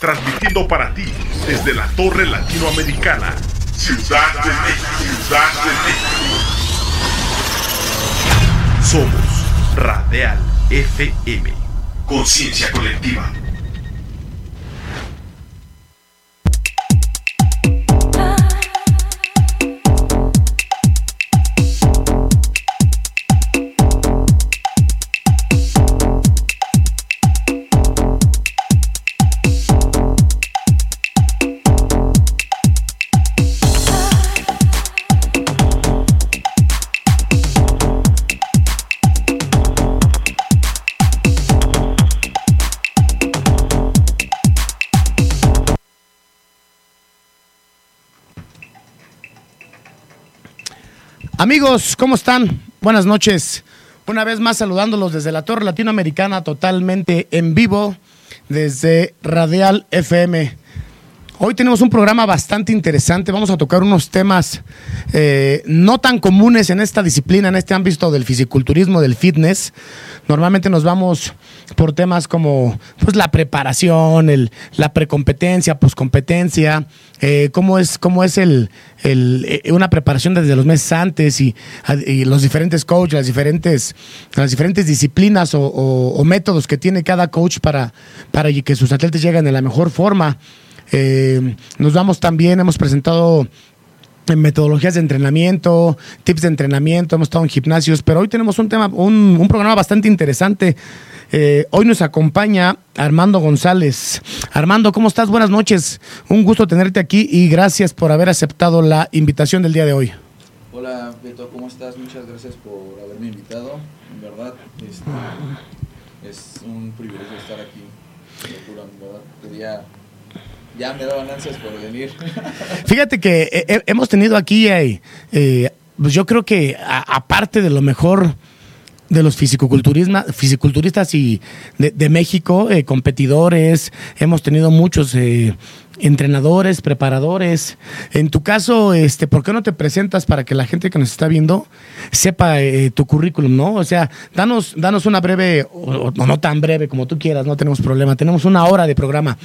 transmitiendo para ti desde la Torre Latinoamericana, Ciudad de México. Ciudad de. Somos Radial FM. Conciencia colectiva. Amigos, ¿cómo están? Buenas noches. Una vez más saludándolos desde la Torre Latinoamericana, totalmente en vivo, desde Radial FM. Hoy tenemos un programa bastante interesante. Vamos a tocar unos temas eh, no tan comunes en esta disciplina, en este ámbito del fisiculturismo, del fitness. Normalmente nos vamos por temas como pues, la preparación, el, la precompetencia, poscompetencia, eh, cómo es, cómo es el, el, eh, una preparación desde los meses antes y, los diferentes coaches, las diferentes, las diferentes disciplinas o, métodos que tiene cada coach para, para que sus atletas lleguen de la mejor forma. Eh, nos vamos también, hemos presentado metodologías de entrenamiento, tips de entrenamiento, hemos estado en gimnasios, pero hoy tenemos un tema, un, un programa bastante interesante. Eh, hoy nos acompaña Armando González. Armando, ¿cómo estás? Buenas noches. Un gusto tenerte aquí y gracias por haber aceptado la invitación del día de hoy. Hola, Beto, ¿cómo estás? Muchas gracias por haberme invitado. En verdad, este, es un privilegio estar aquí. Locura, en verdad. Quería ya me daban ansias por venir. Fíjate que eh, hemos tenido aquí, eh, eh, pues yo creo que aparte de lo mejor de los fisiculturistas y de, México, eh, competidores, hemos tenido muchos eh, entrenadores, preparadores. En tu caso, este, ¿por qué no te presentas para que la gente que nos está viendo sepa eh, tu currículum, no? O sea, danos, danos una breve, o, o, no tan breve como tú quieras, no tenemos problema. Tenemos una hora de programa.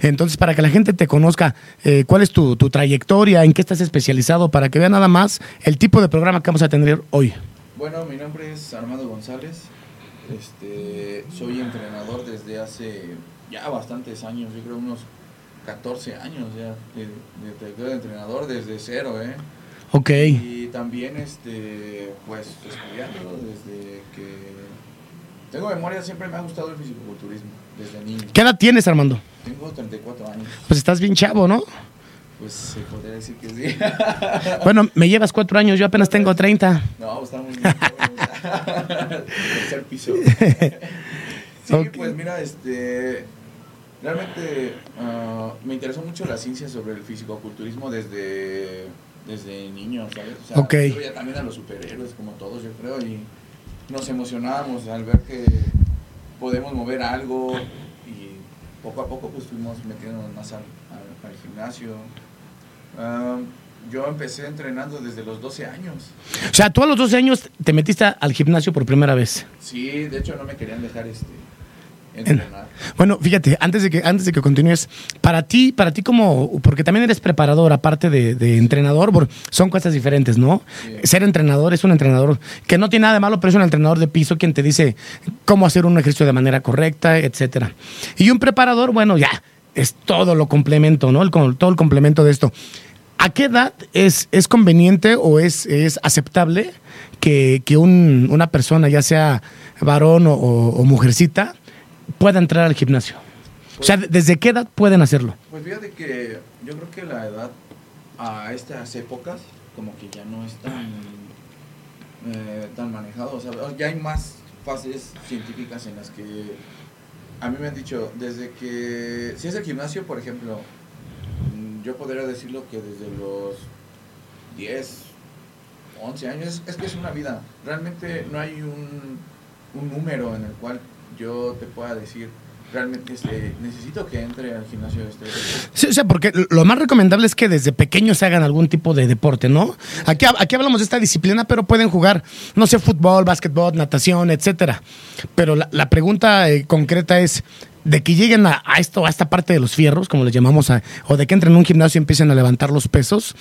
Entonces, para que la gente te conozca, eh, cuál es tu, tu trayectoria, en qué estás especializado, para que vea nada más el tipo de programa que vamos a tener hoy. Bueno, mi nombre es Armando González. Este, soy entrenador desde hace ya bastantes años, yo creo unos 14 años ya de, de, de entrenador desde cero, ¿eh? Ok. Y también, este, pues, estudiando desde que tengo memoria, siempre me ha gustado el fisicoculturismo, desde niño. ¿Qué edad tienes, Armando? Tengo 34 años. Pues estás bien chavo, ¿no? Pues se podría decir que sí. bueno, me llevas cuatro años, yo apenas tengo 30. No, estamos bien. Tercer piso. sí, okay. pues mira, este realmente uh, me interesó mucho la ciencia sobre el fisicoculturismo desde, desde niño, ¿sabes? O sea, okay. yo veía también a los superhéroes, como todos, yo creo, y nos emocionábamos al ver que podemos mover algo y poco a poco pues fuimos metiéndonos más al, al, al gimnasio. Uh, yo empecé entrenando desde los 12 años. O sea, tú a los 12 años te metiste al gimnasio por primera vez. Sí, de hecho no me querían dejar este entrenar. Bueno, fíjate, antes de que antes de que continúes, para ti, para ti como porque también eres preparador aparte de, de entrenador, son cosas diferentes, ¿no? Sí. Ser entrenador es un entrenador que no tiene nada de malo, pero es un entrenador de piso quien te dice cómo hacer un ejercicio de manera correcta, etcétera. Y un preparador, bueno, ya es todo lo complemento, ¿no? El, todo el complemento de esto. ¿A qué edad es, es conveniente o es, es aceptable que, que un, una persona, ya sea varón o, mujercita, pueda entrar al gimnasio? Pues, o sea, ¿desde qué edad pueden hacerlo? Pues fíjate que yo creo que la edad a estas épocas como que ya no es tan, eh, tan manejado. O sea, ya hay más fases científicas en las que a mí me han dicho, desde que, si es el gimnasio, por ejemplo, yo podría decirlo que desde los 10, 11 años, es que es una vida. Realmente no hay un, un número en el cual yo te pueda decir, realmente este, necesito que entre al gimnasio este. Sí, o sea, porque lo más recomendable es que desde pequeños se hagan algún tipo de deporte, ¿no? Aquí, aquí hablamos de esta disciplina, pero pueden jugar, no sé, fútbol, básquetbol, natación, etcétera. Pero la, la pregunta eh, concreta es, de que lleguen a, a esto, a esta parte de los fierros, como les llamamos, a- o de que entren en un gimnasio y empiecen a levantar los pesos,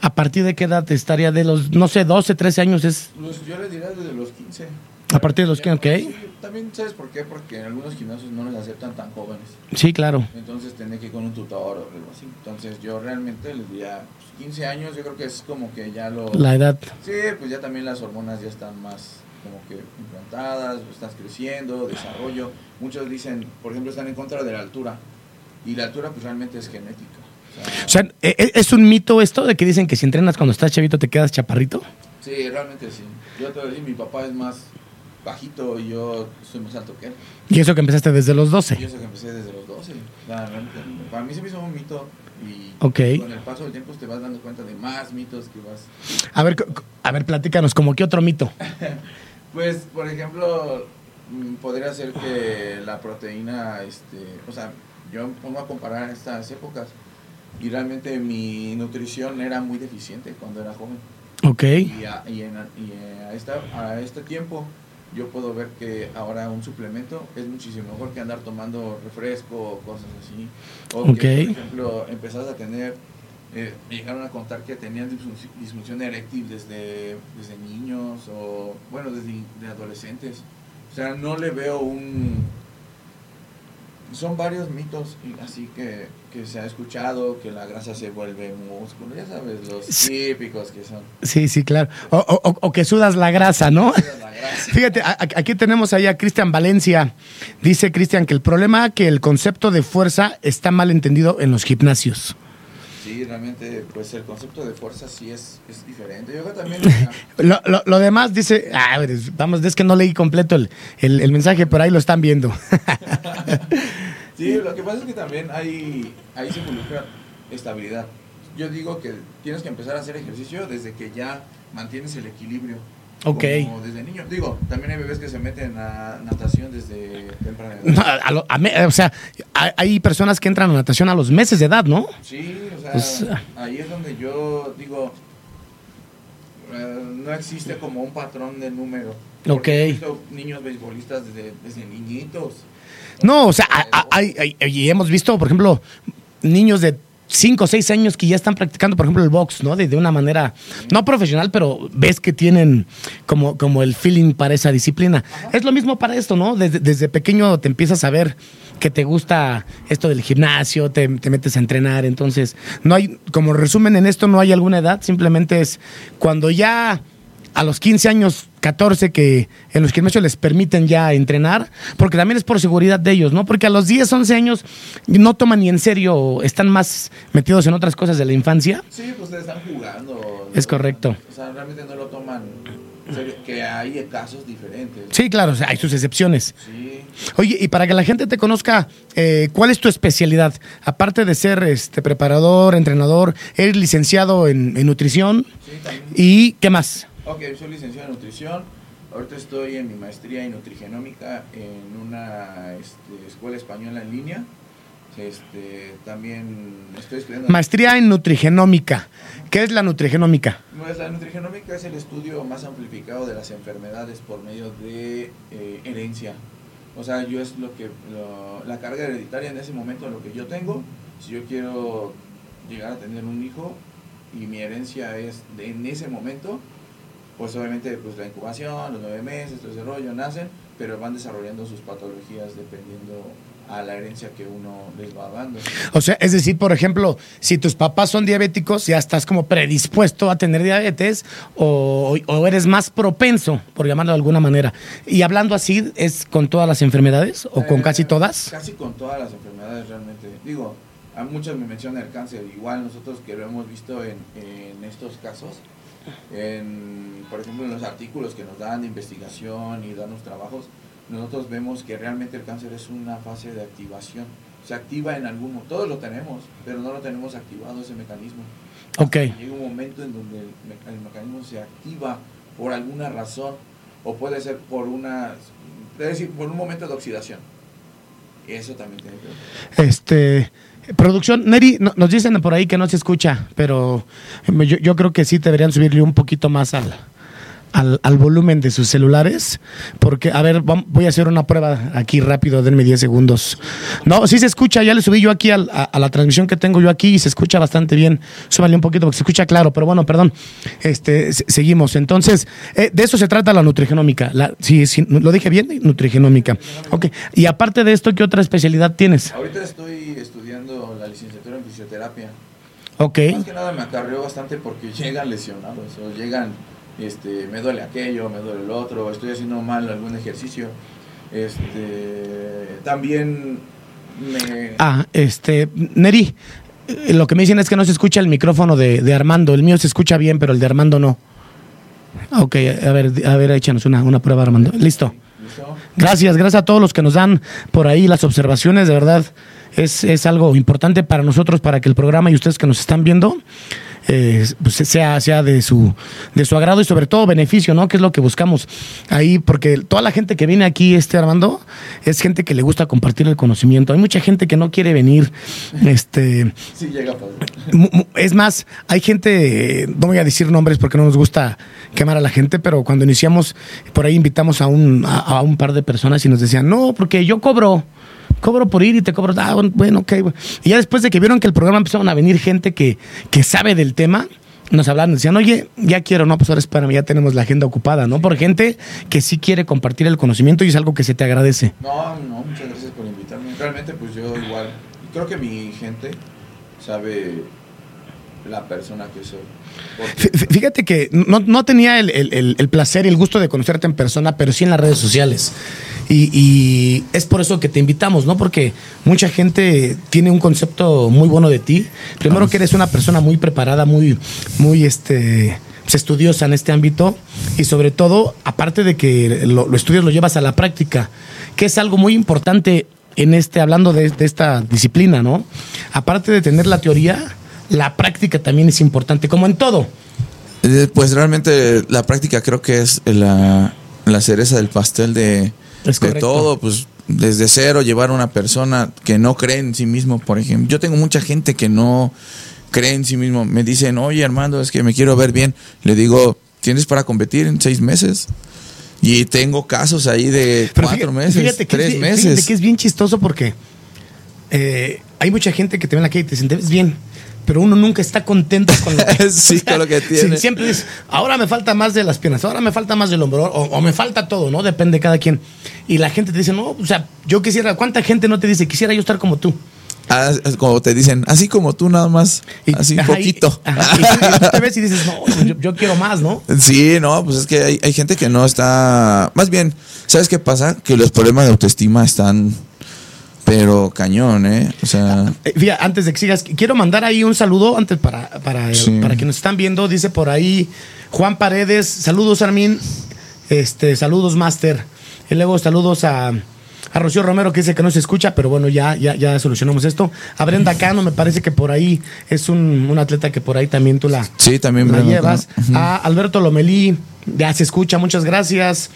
¿a partir de qué edad estaría de los, no sé, 12, 13 años? es Pues yo les diría desde los 15. A partir de los 15, ok. También, ¿sabes por qué? Porque en algunos gimnasios no les aceptan tan jóvenes. Sí, claro. Entonces tiene que ir con un tutor o algo así. Entonces yo realmente les diría pues, 15 años, yo creo que es como que ya lo... La edad. Sí, pues ya también las hormonas ya están más como que implantadas, estás creciendo, desarrollo. Muchos dicen, por ejemplo, están en contra de la altura. Y la altura pues realmente es genética. O sea, O sea, ¿e- e- ¿es un mito esto de que dicen que si entrenas cuando estás chavito te quedas chaparrito? sí, realmente sí. Yo te a decir, mi papá es más bajito y yo soy más alto que él. Y eso que empezaste desde los Y 12. eso que empecé desde los 12. O sea, realmente, para mí se me hizo un mito y Ok. con el paso del tiempo te vas dando cuenta de más mitos que vas A ver, a ver, platícanos, como qué otro mito. Pues, por ejemplo, mm, podría ser que la proteína, este, o sea, yo me pongo a comparar estas épocas y realmente mi nutrición era muy deficiente cuando era joven. Ok. Y a, y en- y a esta- a este tiempo yo puedo ver que ahora un suplemento es muchísimo mejor que andar tomando refresco o cosas así. O que, por ejemplo, empezás a tener, eh, me llegaron a contar que tenían disfunci- disfunción eréctil desde, desde niños o, bueno, desde de adolescentes. O sea, no le veo un... Son varios mitos así que, que se ha escuchado, que la grasa se vuelve músculo, ya sabes, los Sí. típicos que son. Sí, sí, claro. O, o- que sudas la grasa, ¿no? La grasa. Fíjate, a- aquí tenemos ahí a Cristian Valencia. Dice Cristian que el problema que el concepto de fuerza está mal entendido en los gimnasios. Sí, realmente, pues el concepto de fuerza sí es, es diferente. Yo creo también... Lo, lo- lo demás dice, ah, es- vamos, es que no leí completo el, el- el mensaje, pero ahí lo están viendo. sí, lo que pasa es que también hay, ahí se involucra estabilidad. Yo digo que tienes que empezar a hacer ejercicio desde que ya mantienes el equilibrio. Ok. Como desde niño. Digo, también hay bebés que se meten a natación desde temprana edad. No, a lo- a o sea, hay, hay personas que entran a natación a los meses de edad, ¿no? Sí, o sea, Pues, ahí es donde yo digo, eh, no existe como un patrón de número. Porque Ok. He visto niños beisbolistas desde, desde niñitos. No, o sea, hay- hay- y hemos visto, por ejemplo, niños de 5 o 6 años que ya están practicando, por ejemplo, el box, ¿no? De, de una manera, no profesional, pero ves que tienen como, como el feeling para esa disciplina. Es lo mismo para esto, ¿no? Desde, desde pequeño te empiezas a ver que te gusta esto del gimnasio, te, te metes a entrenar, entonces, no hay, como resumen en esto, no hay alguna edad, simplemente es cuando ya a los 15 años, 14, que en los gimnasios les permiten ya entrenar, porque también es por seguridad de ellos, ¿no? Porque a los 10, 11 años no toman ni en serio, están más metidos en otras cosas de la infancia. Sí, pues le están jugando. Es correcto. O sea, realmente no lo toman en serio, que hay casos diferentes. Sí, claro, o sea, hay sus excepciones. Sí. Oye, y para que la gente te conozca, eh, ¿cuál es tu especialidad? Aparte de ser este preparador, entrenador, eres licenciado en, en nutrición Sí, también. y ¿qué más? Ok, soy licenciado en nutrición. Ahorita estoy en mi maestría en nutrigenómica en una este, escuela española en línea. Este, también estoy estudiando. Maestría en nutrigenómica. ¿Qué es la nutrigenómica? Pues la nutrigenómica es el estudio más amplificado de las enfermedades por medio de eh, herencia. O sea, yo es lo que lo- la carga hereditaria en ese momento, lo que yo tengo. Si yo quiero llegar a tener un hijo y mi herencia es de, en ese momento, pues obviamente pues la incubación, los nueve meses, todo ese rollo, nacen, pero van desarrollando sus patologías dependiendo a la herencia que uno les va dando. O sea, es decir, por ejemplo, si tus papás son diabéticos, ya estás como predispuesto a tener diabetes o, o eres más propenso, por llamarlo de alguna manera. Y hablando así, ¿es con todas las enfermedades o con Eh, casi todas? Casi con todas las enfermedades realmente. Digo, a muchos me mencionan el cáncer. Igual nosotros que lo hemos visto en, en estos casos, en, por ejemplo en los artículos que nos dan de investigación y dan los trabajos, nosotros vemos que realmente el cáncer es una fase de activación. Se activa en algún mo- todos lo tenemos, pero no lo tenemos activado ese mecanismo. Ok. Llega un momento en donde el, me- el mecanismo se activa por alguna razón o puede ser por una, es decir, por un momento de oxidación. Eso también tiene que ver. Este. Producción, Neri, no- nos dicen por ahí que no se escucha, pero yo, creo que sí deberían subirle un poquito más al, al, al volumen de sus celulares, porque, a ver, voy a hacer una prueba aquí rápido, denme 10 segundos. No, sí se escucha, ya le subí yo aquí a, a la transmisión que tengo yo aquí y se escucha bastante bien. Súbale un poquito porque se escucha claro, pero bueno, perdón. Este, se- seguimos. Entonces, eh, de eso se trata la nutrigenómica. La, sí, sí, lo dije bien, nutrigenómica. Ok, y aparte de esto, ¿qué otra especialidad tienes? Ahorita estoy estudiando fisioterapia. Ok. Más que nada me acarreó bastante porque llegan lesionados, o llegan, este, me duele aquello, me duele el otro, estoy haciendo mal algún ejercicio. Este, también me... Ah, este, Neri, eh, lo que me dicen es que no se escucha el micrófono de, de Armando. El mío se escucha bien, pero el de Armando no. Ok, a ver, a ver, échanos una, una prueba, Armando. Listo. ¿Listo? Gracias, gracias a todos los que nos dan por ahí las observaciones, de verdad. Es, es algo importante para nosotros, para que el programa y ustedes que nos están viendo, eh, pues sea, sea de su, de su agrado y sobre todo beneficio, ¿no? Que es lo que buscamos ahí, porque toda la gente que viene aquí, este Armando, es gente que le gusta compartir el conocimiento. Hay mucha gente que no quiere venir, este, Sí, llega mu- Es más, hay gente, no voy a decir nombres porque no nos gusta quemar a la gente, pero cuando iniciamos, por ahí invitamos a un, a, a un par de personas y nos decían, no, porque yo cobro, cobro por ir y te cobro, ah, bueno, ok. bueno". Y ya después de que vieron que el programa empezaron a venir gente que, que sabe del tema, nos hablaban, decían, oye, ya quiero, no, pues ahora espérame, ya tenemos la agenda ocupada, ¿no? Por gente que sí quiere compartir el conocimiento y es algo que se te agradece. No, no, muchas gracias por invitarme. Realmente, pues yo igual, creo que mi gente sabe la persona que soy. Porque- Fí- Fíjate que no, no tenía el, el- el- el placer y el gusto de conocerte en persona, pero sí en las redes sociales. Y, y es por eso que te invitamos, ¿no? Porque mucha gente tiene un concepto muy bueno de ti. Primero que eres una persona muy preparada, muy, muy este, pues, estudiosa en este ámbito. Y sobre todo, aparte de que lo, lo estudias, lo llevas a la práctica, que es algo muy importante en este, hablando de, de esta disciplina, ¿no? Aparte de tener la teoría, la práctica también es importante, como en todo. Eh, Pues realmente la práctica creo que es la, la cereza del pastel de, de todo, pues desde cero llevar a una persona que no cree en sí mismo, por ejemplo. Yo tengo mucha gente que no cree en sí mismo. Me dicen, oye Armando, es que me quiero ver bien. Le digo, ¿tienes para competir en seis meses? Y tengo casos ahí de Pero cuatro fíjate- meses, fíjate que es tres meses. Fíjate que es bien chistoso porque eh, hay mucha gente que te ve en la calle y te dicen, te ves bien, pero uno nunca está contento con lo que, Sí, con lo que tiene. sí, siempre dices, ahora me falta más de las piernas, ahora me falta más del hombro, o, o me falta todo, ¿no? Depende de cada quien. Y la gente te dice, no, o sea, yo quisiera, ¿cuánta gente no te dice, quisiera yo estar como tú? Ah, es como te dicen, así como tú nada más, Y- así un ajá, y- poquito. ajá, y, tú- y tú te ves y dices, no, yo, yo quiero más, ¿no? Sí, no, pues es que hay, hay gente que no está. Más bien, ¿sabes qué pasa? Que los problemas de autoestima están. Pero cañón, ¿eh? O sea. Eh, Fíjate, antes de que sigas, quiero mandar ahí un saludo antes para, para, Sí. para quienes están viendo. Dice por ahí Juan Paredes, saludos Armin, este, saludos Master. Y luego saludos a, a Rocío Romero que dice que no se escucha, pero bueno, ya, ya, ya solucionamos esto. A Brenda Cano, me parece que por ahí es un, un atleta que por ahí también tú la, Sí, también la Brenda llevas. Cano. A Alberto Lomelí, ya se escucha, muchas gracias.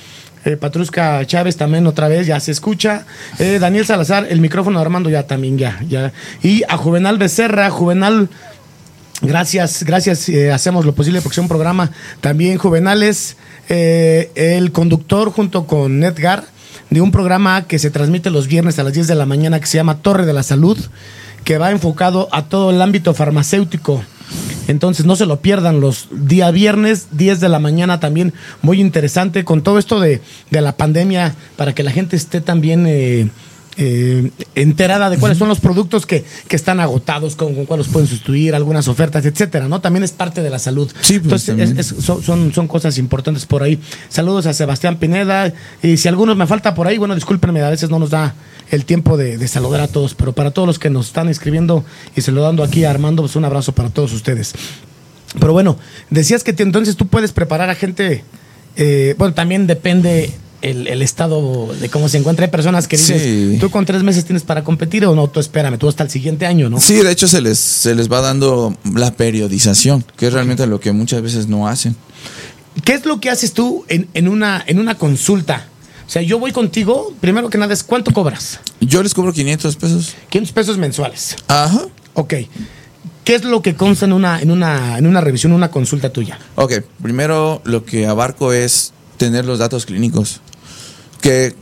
Eh, Patrusca Chávez también otra vez, ya se escucha. Eh, Daniel Salazar, el micrófono de Armando ya también, ya, ya. Y a Juvenal Becerra, Juvenal, gracias, gracias, eh, hacemos lo posible porque es un programa también Juvenales, eh, el conductor junto con Edgar de un programa que se transmite los viernes a las 10 de la mañana que se llama Torre de la Salud, que va enfocado a todo el ámbito farmacéutico. Entonces no se lo pierdan los día viernes, 10 de la mañana también, muy interesante con todo esto de, de la pandemia, para que la gente esté también eh, eh, enterada de cuáles son los productos que, que están agotados, con, con cuáles pueden sustituir, algunas ofertas, etcétera, ¿no? También es parte de la salud. Sí, pues, Entonces, también. es- es- son, son, son cosas importantes por ahí. Saludos a Sebastián Pineda. Y si algunos me falta por ahí, bueno, discúlpenme, a veces no nos da el tiempo de, de saludar a todos, pero para todos los que nos están escribiendo y saludando aquí a Armando, pues un abrazo para todos ustedes. Pero bueno, decías que te- entonces tú puedes preparar a gente, eh, bueno, también depende el, el estado de cómo se encuentra. Hay personas que dices, Sí. tú con tres meses tienes para competir o no, tú espérame, tú hasta el siguiente año, ¿no? Sí, de hecho se les, se les va dando la periodización, que es realmente lo que muchas veces no hacen. ¿Qué es lo que haces tú en, en una, en una consulta? O sea, yo voy contigo, primero que nada es, ¿cuánto cobras? Yo les cobro 500 pesos. 500 pesos mensuales. Ajá. Ok. ¿Qué es lo que consta en una, en una, en una revisión, una consulta tuya? Ok, primero lo que abarco es tener los datos clínicos. Que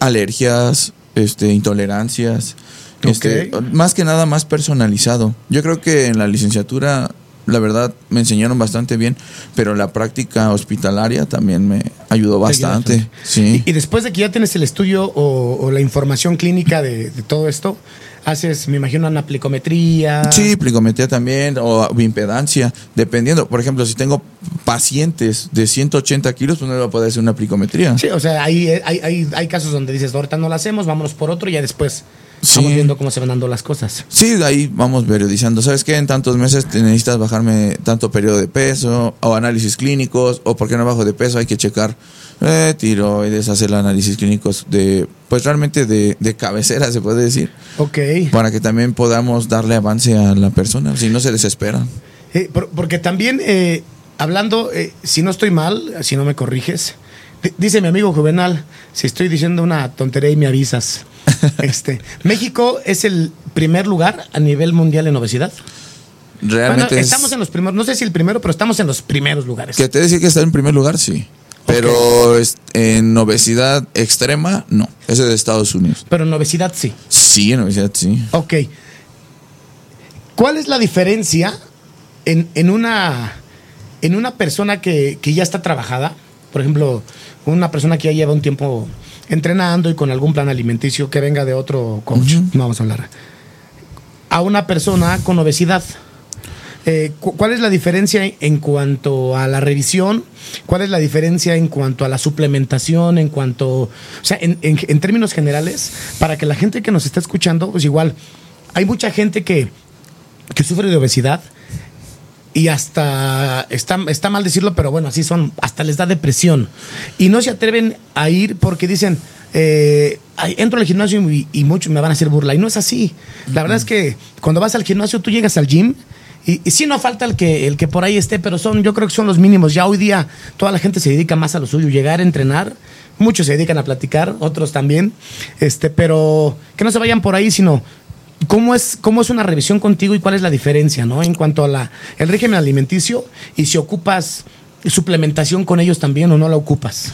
alergias, este, intolerancias, este, más que nada más personalizado. Yo creo que en la licenciatura, la verdad, me enseñaron bastante bien, pero la práctica hospitalaria también me ayudó bastante. Sí. Y, y después de que ya tienes el estudio o, o la información clínica de, de todo esto, haces, me imagino, una plicometría. Sí, plicometría también o impedancia, dependiendo. Por ejemplo, si tengo pacientes de 180 kilos, pues no le voy a poder hacer una plicometría. Sí, o sea, hay, hay, hay, hay casos donde dices, ahorita no lo hacemos, vámonos por otro y ya después Sí. vamos viendo cómo se van dando las cosas. Sí, de ahí vamos periodizando. ¿Sabes qué? En tantos meses te necesitas bajarme tanto periodo de peso o análisis clínicos o porque no bajo de peso hay que checar eh, tiroides, hacer análisis clínicos de, pues realmente de, de cabecera se puede decir, Ok. para que también podamos darle avance a la persona, si no se desespera. Eh, por- porque también, eh, hablando, eh, si no estoy mal, si no me corriges, di- dice mi amigo Juvenal, si estoy diciendo una tontería y me avisas. este, México es el primer lugar a nivel mundial en obesidad. Realmente bueno, es- estamos en los primeros, no sé si el primero, pero estamos en los primeros lugares. Que te decir que está en primer lugar, sí. Pero en obesidad extrema, no. Ese es de Estados Unidos. Pero en obesidad sí. Sí, en obesidad, sí. Ok. ¿Cuál es la diferencia en, en una, en una persona que, que ya está trabajada? Por ejemplo, una persona que ya lleva un tiempo entrenando y con algún plan alimenticio que venga de otro coach, no vamos a hablar. A una persona con obesidad. Eh, cu- ¿Cuál es la diferencia en cuanto a la revisión? ¿Cuál es la diferencia en cuanto a la suplementación? En cuanto, o sea, en, en- en términos generales, para que la gente que nos está escuchando, pues igual, hay mucha gente que, que sufre de obesidad y hasta está, está mal decirlo, pero bueno, así son, hasta les da depresión. Y no se atreven a ir porque dicen, eh, entro al gimnasio y, y muchos me van a hacer burla. Y no es así. La verdad es que cuando vas al gimnasio, tú llegas al gym. Y, y sí no falta el que, el que por ahí esté, pero son, yo creo que son los mínimos. Ya hoy día toda la gente se dedica más a lo suyo, llegar a entrenar. Muchos se dedican a platicar, otros también. Este, pero que no se vayan por ahí, sino ¿Cómo es, ¿Cómo es una revisión contigo y cuál es la diferencia, no? En cuanto a la, el régimen alimenticio y si ocupas suplementación con ellos también o no la ocupas.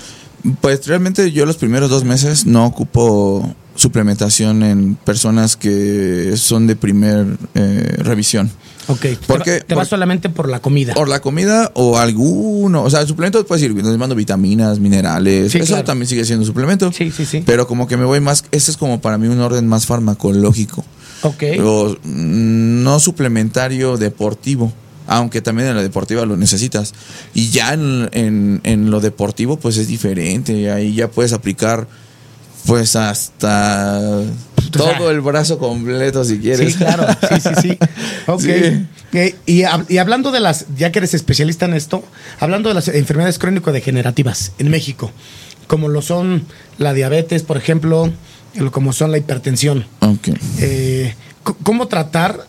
Pues realmente yo los primeros dos meses no ocupo suplementación en personas que son de primer eh, revisión. Ok. ¿Por te, vas solamente por la comida. Por la comida o alguno, o sea, suplementos puedes ir, les mando vitaminas, minerales, Sí, eso claro. también sigue siendo suplemento. Sí, sí, sí. Pero como que me voy más, ese es como para mí un orden más farmacológico. Ok. O, no suplementario deportivo. Aunque también en la deportiva lo necesitas. Y ya en, en- en lo deportivo, pues es diferente. Ahí ya puedes aplicar, pues hasta todo el brazo completo si quieres. Sí, claro. Sí, sí, sí. Ok. Sí. Y, y hablando de las, ya que eres especialista en esto, hablando de las enfermedades crónico-degenerativas en México, como lo son la diabetes, por ejemplo, como son la hipertensión. Ok. eh, cómo tratar,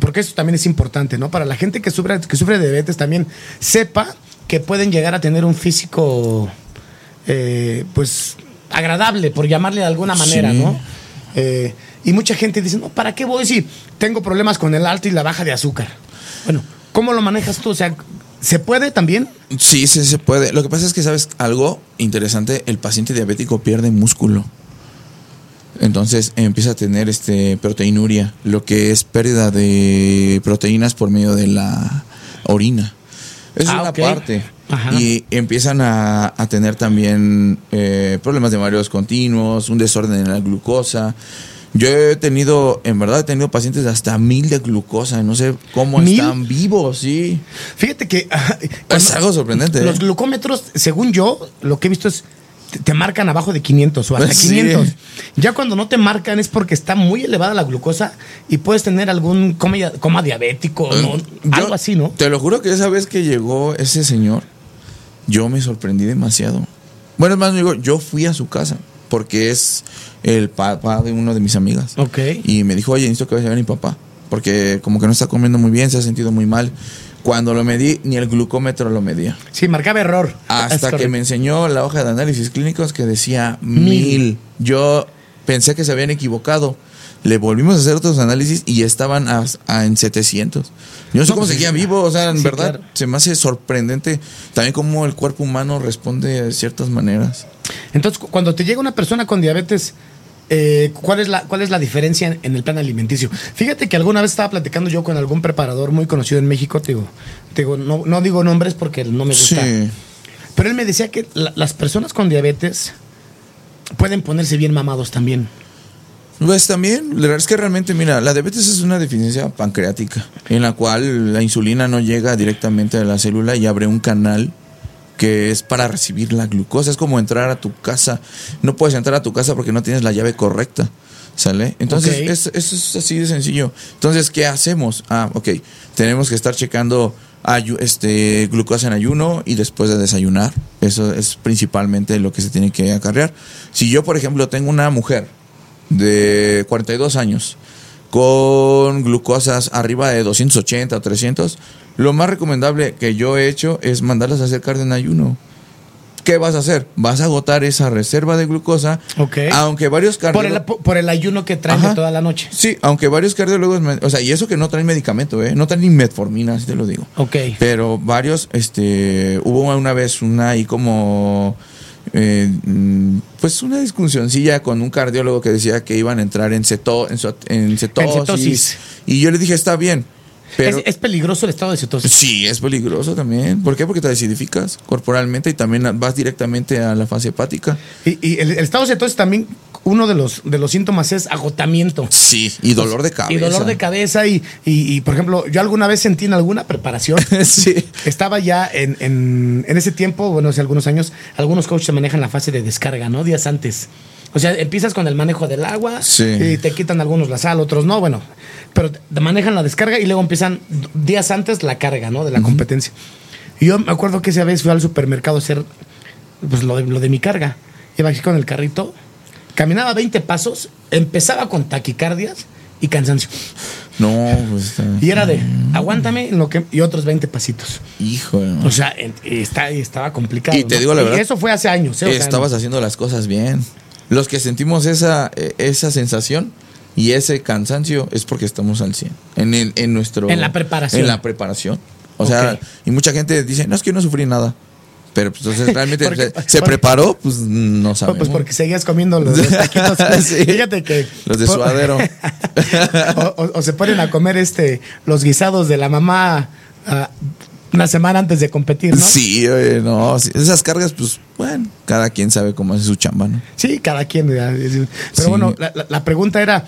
porque eso también es importante, ¿no? Para la gente que sufre, que sufre de diabetes también sepa que pueden llegar a tener un físico, eh, pues, agradable, por llamarle de alguna manera, Sí. ¿no? Eh, y mucha gente dice, no, ¿para qué voy si tengo problemas con el alto y la baja de azúcar? Bueno, ¿cómo lo manejas tú? O sea, ¿se puede también? Sí, sí se puede. Lo que pasa es que, ¿sabes algo interesante? El paciente diabético pierde músculo. Entonces empieza a tener este proteinuria, lo que es pérdida de proteínas por medio de la orina. Es Ah, una parte. Ajá. Y empiezan a, a tener también eh, problemas de mareos continuos, un desorden en la glucosa. Yo he tenido, en verdad, he tenido pacientes de hasta mil de glucosa. No sé cómo ¿Mil? están vivos, sí. Fíjate que... Es algo sorprendente. ¿eh? Los glucómetros, según yo, lo que he visto es te, marcan abajo de 500 o hasta Sí. 500. Ya cuando no te marcan es porque está muy elevada la glucosa y puedes tener algún coma, coma diabético, ¿no? Yo algo así, ¿no? Te lo juro que esa vez que llegó ese señor, yo me sorprendí demasiado. Bueno, es más, digo, yo fui a su casa porque es el papá de uno de mis amigas. Ok. Y me dijo, oye, necesito que vayas a ver a mi papá. Porque como que no está comiendo muy bien, se ha sentido muy mal. Cuando lo medí, ni el glucómetro lo medía. Sí, marcaba error. Hasta que me enseñó la hoja de análisis clínicos que decía Mil. mil. Yo pensé que se habían equivocado. Le volvimos a hacer otros análisis y estaban a- a- en 700. Yo no sé cómo pues, seguía vivo, o sea, en Sí, verdad claro. se me hace sorprendente también cómo el cuerpo humano responde de ciertas maneras. Entonces, cu- cuando te llega una persona con diabetes, eh, ¿cuál, es la, ¿cuál es la diferencia en, en el plan alimenticio? Fíjate que alguna vez estaba platicando yo con algún preparador muy conocido en México, te digo, te digo no, no digo nombres porque no me gusta. Sí. Pero él me decía que la- las personas con diabetes pueden ponerse bien mamados también. Pues también, la verdad es que realmente, mira, la diabetes es una deficiencia pancreática, en la cual la insulina no llega directamente a la célula y abre un canal que es para recibir la glucosa. Es como entrar a tu casa. No puedes entrar a tu casa porque no tienes la llave correcta. ¿Sale? Entonces, Ok. es- eso es así de sencillo. Entonces, ¿qué hacemos? Ah, ok. Tenemos que estar checando este, glucosa en ayuno y después de desayunar. Eso es principalmente lo que se tiene que acarrear. Si yo, por ejemplo, tengo una mujer de 42 años con glucosas arriba de 280 o 300, lo más recomendable que yo he hecho es mandarlas a hacer cardio en ayuno. ¿Qué vas a hacer? Vas a agotar esa reserva de glucosa, Ok. aunque varios Por el, cardiólogos... por el ayuno que traen de toda la noche. Sí, aunque varios cardiólogos, o sea, y eso que no traen medicamento, ¿eh? No traen ni metformina, así te lo digo. Ok. Pero varios, este, hubo una vez una ahí como, eh, mm, pues una discusioncilla con un cardiólogo que decía que iban a entrar en, ceto, en, so- en cetosis, cetosis. Y yo le dije, está bien, pero... es, es peligroso el estado de cetosis. Sí, es peligroso también. ¿Por qué? Porque te acidificas corporalmente y también vas directamente a la fase hepática. Y, y el, el estado de cetosis también, uno de los, de los síntomas es agotamiento. Sí, y dolor de cabeza. Y dolor de cabeza. Y, y, y, por ejemplo, yo alguna vez sentí en alguna preparación. sí. Estaba ya en, en, en ese tiempo, bueno, hace algunos años, algunos coaches se manejan la fase de descarga, ¿no? Días antes. O sea, empiezas con el manejo del agua Sí. y te quitan algunos la sal, otros no, bueno. Pero manejan la descarga y luego empiezan días antes la carga, ¿no? De la competencia. Y yo me acuerdo que esa vez fui al supermercado a hacer pues, lo, de, lo de mi carga. Iba aquí con el carrito, caminaba 20 pasos, empezaba con taquicardias y cansancio. No, pues. Y era de, aguántame en lo que, y otros 20 pasitos. Hijo. O sea, en- está, estaba complicado. Y te ¿no? digo la verdad, eso fue hace años. ¿eh? O sea, Estabas haciendo las cosas bien. Los que sentimos esa, eh, esa sensación y ese cansancio es porque estamos al 100. En, el- en nuestro. En la preparación. En la preparación. O sea, y mucha gente dice, no, es que yo no sufrí nada. Pero pues, entonces realmente Porque- se, se porque- preparó, pues no sabemos. Pues porque seguías comiendo los, los taquitos. Sí. Fíjate que. Los de suadero. o, o- o se ponen a comer este los guisados de la mamá ah, una semana antes de competir, ¿no? Sí, oye, no. Esas cargas, pues, bueno, cada quien sabe cómo hace su chamba, ¿no? Sí, cada quien. Pero Sí. bueno, la, pregunta era,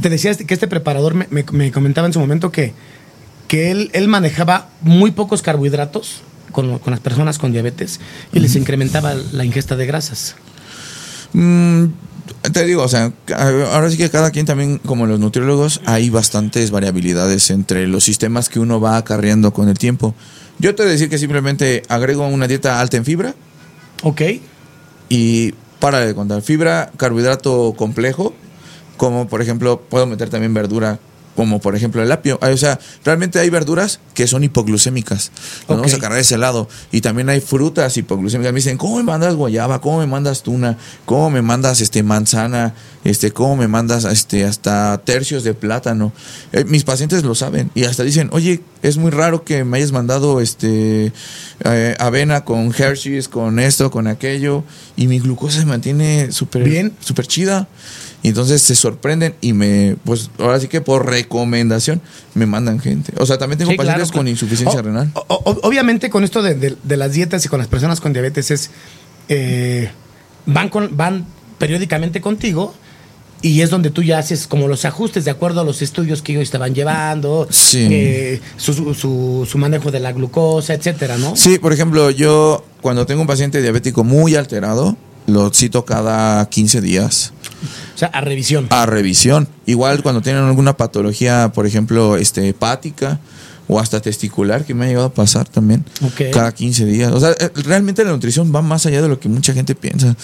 te decías que este preparador me, me- me comentaba en su momento que, que él, él manejaba muy pocos carbohidratos con, con las personas con diabetes y les incrementaba la ingesta de grasas. Mm, te digo, o sea, ahora sí que cada quien también, como los nutriólogos, hay bastantes variabilidades entre los sistemas que uno va acarreando con el tiempo. Yo te voy a decir que simplemente agrego una dieta alta en fibra Ok. y para de contar. Fibra, carbohidrato complejo, como por ejemplo, puedo meter también verdura, como por ejemplo el apio. O sea, realmente hay verduras que son hipoglucémicas. Nos. Vamos a cargar ese lado. Y también hay frutas hipoglucémicas. Me dicen, ¿cómo me mandas guayaba? ¿Cómo me mandas tuna? ¿Cómo me mandas este manzana? Este, ¿cómo me mandas este hasta tercios de plátano? Eh, mis pacientes lo saben y hasta dicen, oye, es muy raro que me hayas mandado este eh, avena con Hershey's, con esto, con aquello, y mi glucosa se mantiene súper Bien. súper chida. Y entonces se sorprenden y me, pues ahora sí que por recomendación me mandan gente. O sea, también tengo Sí, claro, pacientes con insuficiencia O- renal. o- o- obviamente con esto de, de- de las dietas y con las personas con diabetes es eh, van con, van periódicamente contigo y es donde tú ya haces como los ajustes de acuerdo a los estudios que ellos estaban llevando, Sí. eh, su- su- su manejo de la glucosa, etcétera, ¿no? Sí, por ejemplo, yo cuando tengo un paciente diabético muy alterado, lo cito cada 15 días O sea, a revisión. a revisión. Igual cuando tienen alguna patología, por ejemplo, este hepática o hasta testicular, que me ha llegado a pasar también, cada 15 días. O sea, eh, realmente la nutrición va más allá de lo que mucha gente piensa.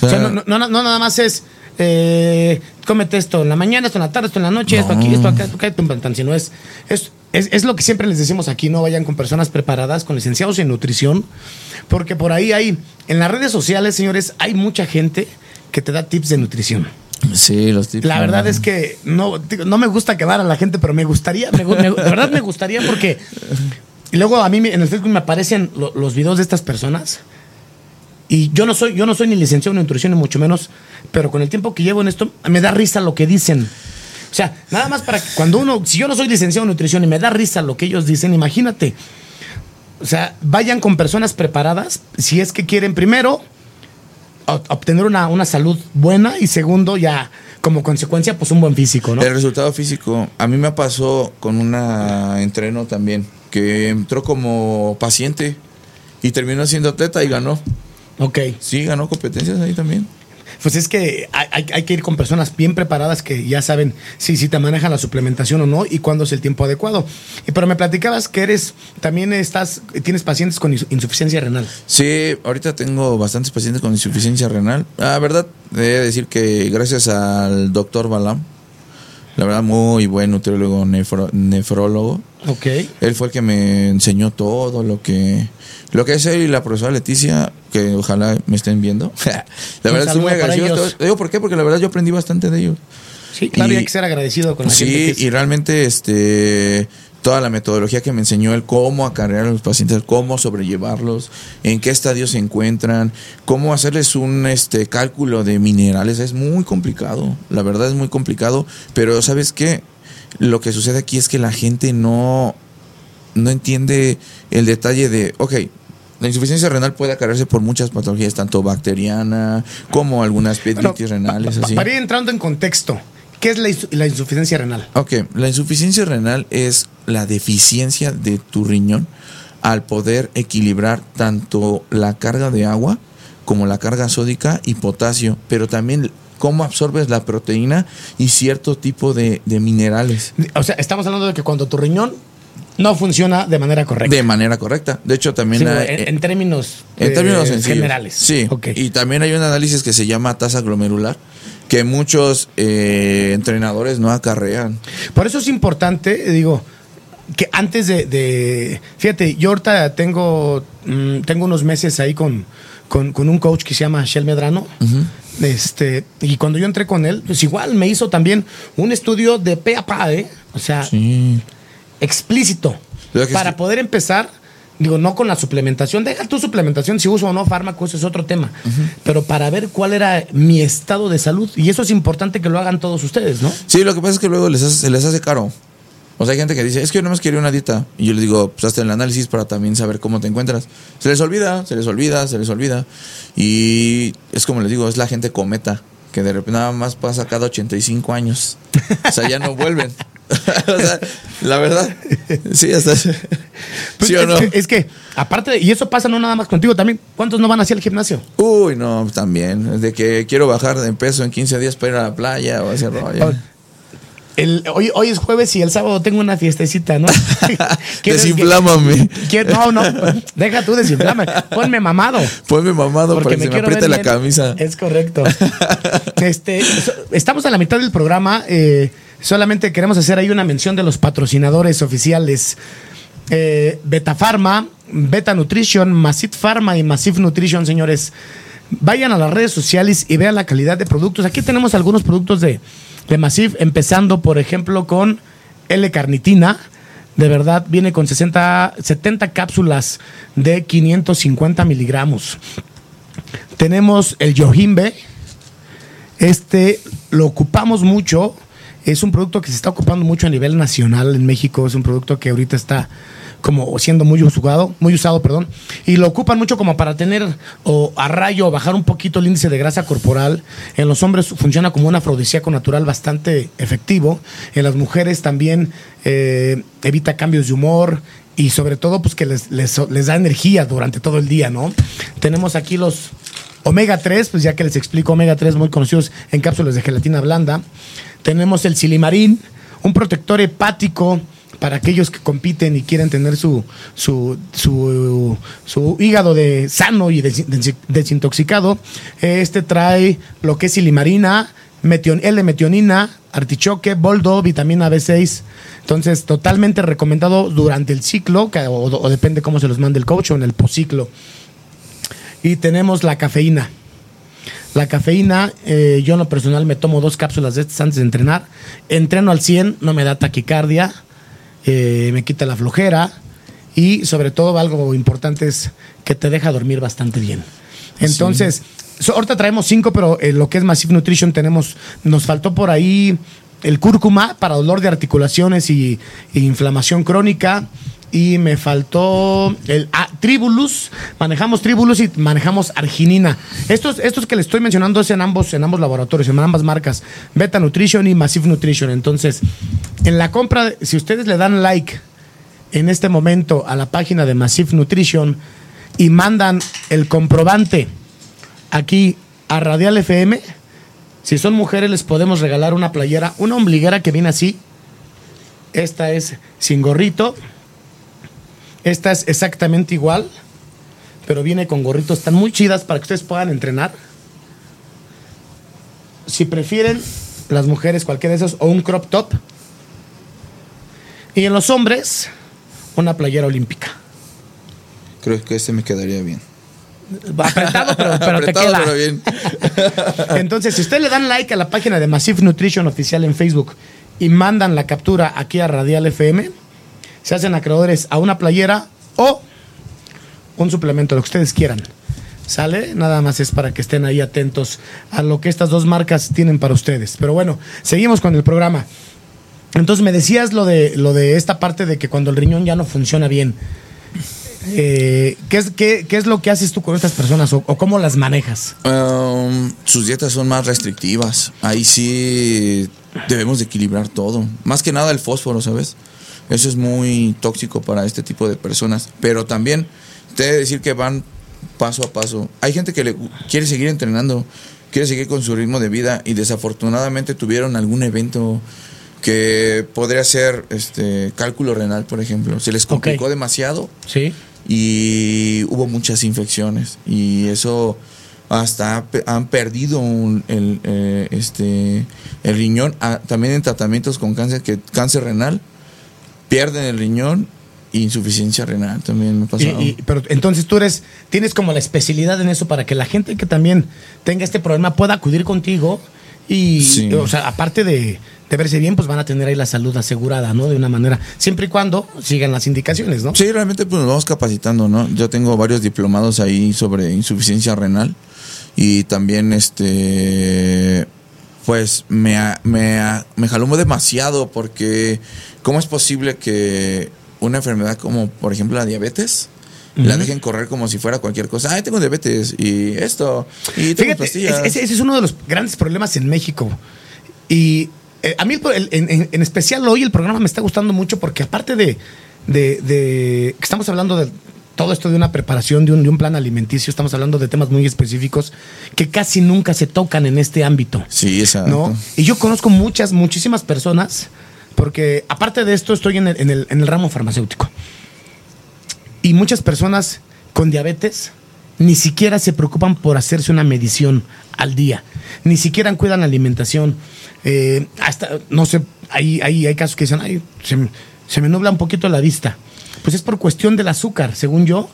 O O sea, no, no- no- no nada más es eh, cómete esto en la mañana, esto en la tarde, esto en la noche, esto aquí, esto acá, esto acá, pam, tam, sino es, es, es, es lo que siempre les decimos aquí, no vayan con personas preparadas, con licenciados en nutrición, porque por ahí hay, en las redes sociales, señores, hay mucha gente que te da tips de nutrición. Sí, los tips. La verdad es que no, no me gusta quemar a la gente, pero me gustaría, me de verdad me gustaría porque... Y luego a mí en el Facebook me aparecen lo- los videos de estas personas y yo no soy yo no soy ni licenciado en nutrición ni mucho menos, pero con el tiempo que llevo en esto me da risa lo que dicen. O sea, nada más para que cuando uno, si yo no soy licenciado en nutrición y me da risa lo que ellos dicen, imagínate. O sea, vayan con personas preparadas si es que quieren primero obtener una, una salud buena y segundo ya como consecuencia pues un buen físico, ¿no? El resultado físico, a mí me pasó con una entreno también, que entró como paciente y terminó siendo atleta y ganó. Ok. Sí, ganó competencias ahí también. Pues es que hay, que ir con personas bien preparadas que ya saben si, si te manejan la suplementación o no y cuándo es el tiempo adecuado. Y pero me platicabas que eres, también estás, tienes pacientes con ins- insuficiencia renal. Sí, ahorita tengo bastantes pacientes con insuficiencia renal. La verdad, he de decir que gracias al doctor Balam, la verdad, muy buen nutriólogo nefrólogo. Ok. Él fue el que me enseñó todo lo que lo que es él y la profesora Leticia, que ojalá me estén viendo. la verdad estoy muy agradecido. digo por qué, porque la verdad yo aprendí bastante de ellos. Sí, claro, Y- hay que ser agradecido con la Sí, gente. y realmente este toda la metodología que me enseñó él, cómo acarrear a los pacientes, cómo sobrellevarlos, en qué estadio se encuentran, cómo hacerles un este cálculo de minerales, es muy complicado, la verdad es muy complicado, pero ¿sabes qué? Lo que sucede aquí es que la gente no, no entiende el detalle de, ok, la insuficiencia renal puede acarrearse por muchas patologías, tanto bacteriana como algunas Bueno, piedritis renales, así. Para ir entrando en contexto, ¿qué es la, insu- la insuficiencia renal? Ok, la insuficiencia renal es la deficiencia de tu riñón al poder equilibrar tanto la carga de agua como la carga sódica y potasio, pero también cómo absorbes la proteína y cierto tipo de, de minerales O sea, estamos hablando de que cuando tu riñón no funciona de manera correcta. de manera correcta. De hecho, también Sí, hay- en, en términos, en eh, términos sencillos. generales. Sí. Ok. Y también hay un análisis que se llama tasa glomerular, que muchos eh, entrenadores no acarrean. Por eso es importante, eh, digo, que antes de, de- fíjate, yo ahorita tengo, mm, tengo unos meses ahí con, con, con un coach que se llama Shell Medrano. Este, y cuando yo entré con él, pues igual me hizo también un estudio de pe a pa, ¿eh? O sea, Sí. explícito. Para sí- poder empezar, digo, no con la suplementación, deja tu suplementación, si uso o no fármacos es otro tema, pero para ver cuál era mi estado de salud. Y eso es importante que lo hagan todos ustedes, ¿no? Sí, lo que pasa es que luego les hace- se les hace caro. O sea, hay gente que dice, es que yo nomás quiero una dieta. Y yo les digo, pues hazte el análisis para también saber cómo te encuentras. Se les olvida, se les olvida, se les olvida. Y es como les digo, es la gente cometa, que de repente nada más pasa cada 85 años. O sea, ya no vuelven. o sea, la verdad, sí, hasta... Pues ¿Sí o es, no? que, es que, aparte, de- y eso pasa no nada más contigo también, ¿cuántos no van hacia el gimnasio? Uy, no, también. De que quiero bajar de peso en 15 días para ir a la playa o ese rollo. El, hoy, hoy es jueves y el sábado tengo una fiestecita, ¿no? ¿Quieres que- Desinflámame. no, no, deja tú desinflame. Ponme mamado. Ponme mamado Porque para que me se me apriete la bien. camisa. Es correcto. este, estamos a la mitad del programa. eh, solamente queremos hacer ahí una mención de los patrocinadores oficiales. Eh, Beta Pharma, Beta Nutrition, Massive Pharma y Massive Nutrition, señores. Vayan a las redes sociales y vean la calidad de productos. Aquí tenemos algunos productos de, de Massive, empezando, por ejemplo, con L-carnitina. De verdad, viene con 60, 70 cápsulas de 550 miligramos. Tenemos el Yojimbe. Este lo ocupamos mucho. Es un producto que se está ocupando mucho a nivel nacional en México. Es un producto que ahorita está como siendo muy usado, muy usado, perdón. Y lo ocupan mucho como para tener o a rayo bajar un poquito el índice de grasa corporal. En los hombres funciona como un afrodisíaco natural bastante efectivo. En las mujeres también eh, evita cambios de humor y sobre todo pues que les, les, les da energía durante todo el día, ¿no? Tenemos aquí los Omega 3, pues ya que les explico, Omega 3 muy conocidos en cápsulas de gelatina blanda. Tenemos el silimarín, un protector hepático para aquellos que compiten y quieren tener su, su, su, hígado de sano y des- des- desintoxicado. Este trae lo que es silimarina, metion- L-metionina, artichoque, boldo, vitamina B6. Entonces, totalmente recomendado durante el ciclo, o, o depende cómo se los mande el coach o en el posciclo. Y tenemos la cafeína. La cafeína, eh, yo en lo personal me tomo dos cápsulas de estas antes de entrenar. Entreno al 100, no me da taquicardia, eh, me quita la flojera y sobre todo algo importante es que te deja dormir bastante bien. Entonces, so- ahorita traemos cinco, pero en lo que es Massive Nutrition tenemos, nos faltó por ahí el cúrcuma para dolor de articulaciones y, y inflamación crónica. Y me faltó el ah, Tribulus. Manejamos Tribulus y manejamos arginina. Estos, estos que les estoy mencionando es en ambos, en ambos laboratorios, en ambas marcas. Beta Nutrition y Massive Nutrition. Entonces, en la compra, si ustedes le dan like en este momento a la página de Massive Nutrition y mandan el comprobante aquí a Radial FM, si son mujeres les podemos regalar una playera, una ombliguera que viene así. Esta es sin gorrito. Esta es exactamente igual, pero viene con gorritos. Están muy chidas para que ustedes puedan entrenar. Si prefieren, las mujeres, cualquiera de esos, o un crop top. Y en los hombres, una playera olímpica. Creo que ese me quedaría bien. Apretado, pero, pero te Apretado, queda. pero bien. Entonces, si ustedes le dan like a la página de Massive Nutrition Oficial en Facebook y mandan la captura aquí a Radial FM, se hacen acreedores a una playera o un suplemento, lo que ustedes quieran. ¿Sale? Nada más es para que estén ahí atentos a lo que estas dos marcas tienen para ustedes. Pero bueno, seguimos con el programa. Entonces me decías lo de, lo de esta parte de que cuando el riñón ya no funciona bien. eh, ¿qué, es, qué, qué es lo que haces tú con estas personas o, cómo las manejas? Um, sus dietas son más restrictivas. Ahí sí debemos de equilibrar todo. Más que nada el fósforo, ¿sabes? Eso es muy tóxico para este tipo de personas. Pero también te he de decir que van paso a paso. Hay gente que le quiere seguir entrenando, quiere seguir con su ritmo de vida y desafortunadamente tuvieron algún evento que podría ser este cálculo renal, por ejemplo. Se les complicó demasiado Sí. y hubo muchas infecciones y eso hasta han perdido un- el, eh, este, el riñón. Ah, también en tratamientos con cáncer, que cáncer renal, pierden el riñón insuficiencia renal también me ha Y- pasado. y- pero entonces tú eres, tienes como la especialidad en eso para que la gente que también tenga este problema pueda acudir contigo y, Sí. o sea, aparte de, de verse bien, pues van a tener ahí la salud asegurada, ¿no? De una manera, siempre y cuando sigan las indicaciones, ¿no? Sí, realmente pues nos vamos capacitando, ¿no? Yo tengo varios diplomados ahí sobre insuficiencia renal y también este pues me, me, me jaló demasiado porque ¿cómo es posible que una enfermedad como por ejemplo la diabetes la dejen correr como si fuera cualquier cosa? Ay, tengo diabetes y esto y tengo Fíjate, pastillas. es- ese, ese es uno de los grandes problemas en México. Y eh, a mí, el- en, en- en especial hoy, el programa me está gustando mucho porque aparte de, de- de que estamos hablando de todo esto de una preparación, de un, de un plan alimenticio, estamos hablando de temas muy específicos que casi nunca se tocan en este ámbito. Sí, exacto. ¿no? Y yo conozco muchas, muchísimas personas, porque aparte de esto estoy en el, en el- en el ramo farmacéutico. Y muchas personas con diabetes ni siquiera se preocupan por hacerse una medición al día, ni siquiera cuidan la alimentación. Eh, hasta, no sé, hay, hay, hay casos que dicen, ay, se, se me nubla un poquito la vista. Pues es por cuestión del azúcar, según yo,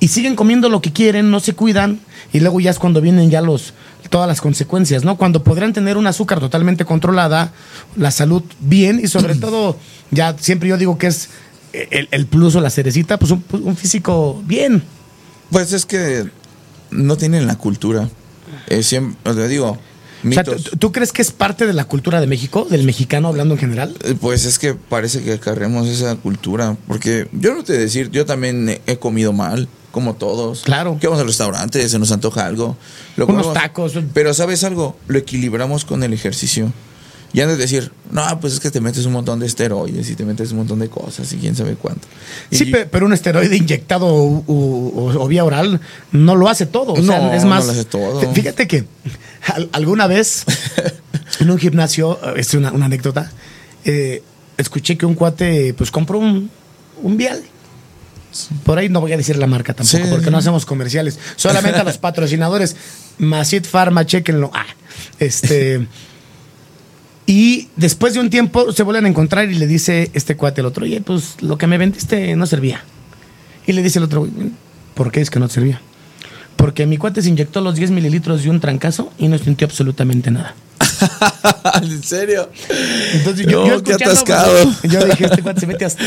y siguen comiendo lo que quieren, no se cuidan, y luego ya es cuando vienen ya los todas las consecuencias, ¿no? Cuando podrán tener un azúcar totalmente controlada, la salud bien, y sobre todo, ya siempre yo digo que es el, el plus o la cerecita, pues un, un físico bien. Pues es que no tienen la cultura. Eh, siempre, o sea, O sea. ¿tú, tú crees que es parte de la cultura de México, del mexicano hablando en general? Eh, Pues es que parece que acarreamos esa cultura. Porque yo no te decir, yo también he- he comido mal, como todos. Claro. Que vamos al restaurante, se nos antoja algo. Lo Unos comemos. tacos. Pero ¿sabes algo? Lo equilibramos con el ejercicio. Y antes de decir, no, pues es que te metes un montón de esteroides y te metes un montón de cosas y quién sabe cuánto. Sí, Y- pero un esteroide inyectado o, o- o vía oral no lo hace todo. O sea, No, es no más. lo hace todo. Fí- Fíjate que al- alguna vez en un gimnasio, es una, una anécdota, eh, escuché que un cuate pues compró un, un vial. Por ahí no voy a decir la marca tampoco, Sí, porque sí. no hacemos comerciales. Solamente a los patrocinadores. Macit Pharma, chequenlo. Ah, este. Y después de un tiempo se vuelven a encontrar y le dice este cuate al otro, oye, pues lo que me vendiste no servía. Y le dice el otro, "Güey, ¿por qué es que no servía? Porque mi cuate se inyectó los 10 mililitros de un trancazo y no sintió absolutamente nada. ¿En serio? Entonces No, yo, yo qué escuchando, atascado. pues, yo dije, este cuate se mete hasta,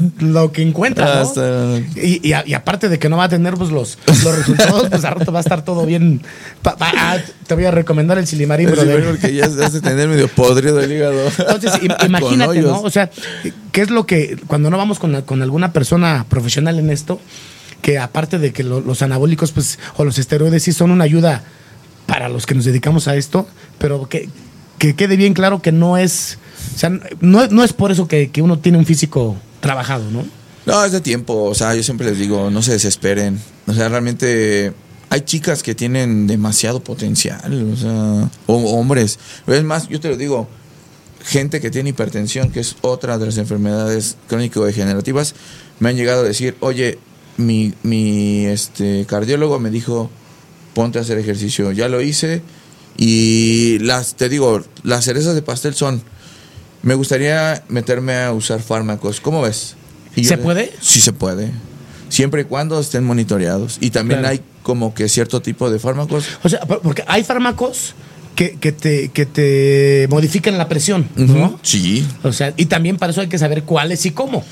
lo que encuentra, ¿no? Hasta- Y, y a- y aparte de que no va a tener pues, los, los resultados, pues al rato va a estar todo bien. Pa- pa- ah, te voy a recomendar el Silimarín, brother. porque ya has de tener medio podrido el hígado. Entonces, imagínate. ¿no? O sea, ¿qué es lo que, cuando no vamos con, la- con alguna persona profesional en esto, que aparte de que lo- los anabólicos, pues, o los esteroides sí son una ayuda para los que nos dedicamos a esto, pero que, que quede bien claro que no es, o sea, no, no es por eso que, que uno tiene un físico trabajado, ¿no? No, es de tiempo. O sea, yo siempre les digo, no se desesperen. O sea, realmente hay chicas que tienen demasiado potencial. O sea, o hombres. Es más, yo te lo digo, gente que tiene hipertensión, que es otra de las enfermedades crónico-degenerativas, me han llegado a decir, oye, mi, mi este, cardiólogo me dijo, ponte a hacer ejercicio. Ya lo hice. Y las, te digo, las cerezas de pastel son, me gustaría meterme a usar fármacos. ¿Cómo ves? Y ¿Se puede? Sí se puede. Siempre y cuando estén monitoreados. Y también Claro. hay como que cierto tipo de fármacos. O sea, por- porque hay fármacos que, que te, que te modifican la presión, ¿no? Sí. O sea, y también para eso hay que saber cuáles y cómo.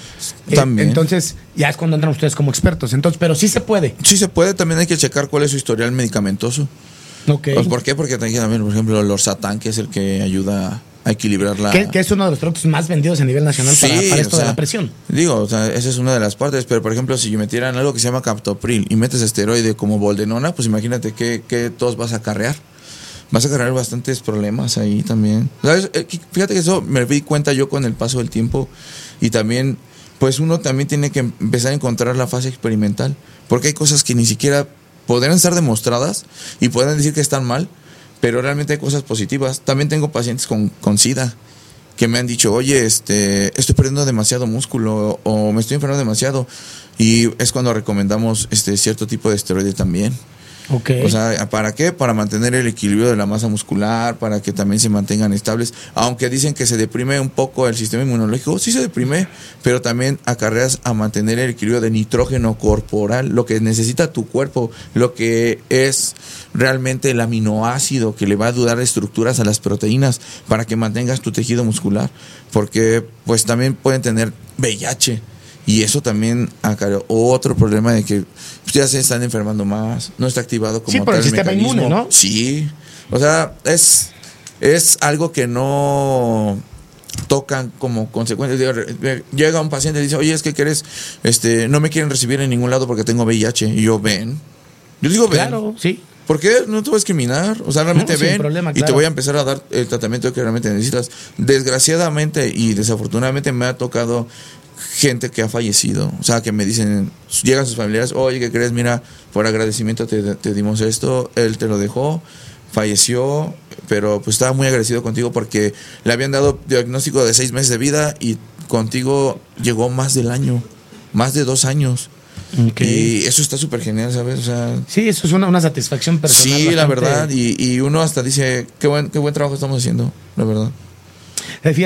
Eh, También. entonces, ya es cuando entran ustedes como expertos. Entonces, pero sí se puede. Sí se puede. También hay que checar cuál es su historial medicamentoso. Ok. Pues, ¿Por qué? Porque también, por ejemplo, el Orsatán, que es el que ayuda a equilibrar la... que, que es uno de los productos más vendidos a nivel nacional para, Sí, para esto o sea, de la presión. Digo, o sea, esa es una de las partes, pero por ejemplo, si metieran algo que se llama captopril y metes esteroide como boldenona, pues imagínate que, que todos vas a acarrear. Vas a acarrear bastantes problemas ahí también. ¿Sabes? Eh, Fíjate que eso me di cuenta yo con el paso del tiempo y también, pues uno también tiene que empezar a encontrar la fase experimental, porque hay cosas que ni siquiera podrían estar demostradas y pueden decir que están mal, pero realmente hay cosas positivas. También tengo pacientes con, con SIDA que me han dicho, oye, este, estoy perdiendo demasiado músculo o me estoy enfermando demasiado. Y es cuando recomendamos este cierto tipo de esteroide también. O sea, ¿para qué? Para mantener el equilibrio de la masa muscular, para que también se mantengan estables. Aunque dicen que se deprime un poco el sistema inmunológico, sí se deprime, pero también acarreas a mantener el equilibrio de nitrógeno corporal, lo que necesita tu cuerpo, lo que es realmente el aminoácido que le va a dar estructuras a las proteínas para que mantengas tu tejido muscular. Porque pues también pueden tener VIH. Y eso también acarreó otro problema de que ya se están enfermando más, no está activado como Sí, por el sistema inmune. ¿no? Sí. O sea, es, es algo que no tocan como consecuencia. Llega un paciente y dice, oye, es que quieres, este, no me quieren recibir en ningún lado porque tengo VIH. Y yo, ven. Yo digo, ven. claro, sí. ¿Por qué? No te voy a discriminar. O sea, realmente No, ven problema, y te voy a empezar a dar el tratamiento que realmente necesitas. Desgraciadamente y desafortunadamente me ha tocado gente que ha fallecido. O sea, que me dicen, llegan sus familiares, oye, ¿qué crees? Mira, por agradecimiento te, te dimos esto, él te lo dejó, falleció, pero pues estaba muy agradecido contigo porque le habían dado diagnóstico de seis meses de vida y contigo llegó más del año, más de dos años. Y eso está súper genial, ¿sabes? O sea, Sí, eso es una, una satisfacción personal. Sí, la verdad. Y, y uno hasta dice, qué buen, qué buen trabajo estamos haciendo, la verdad.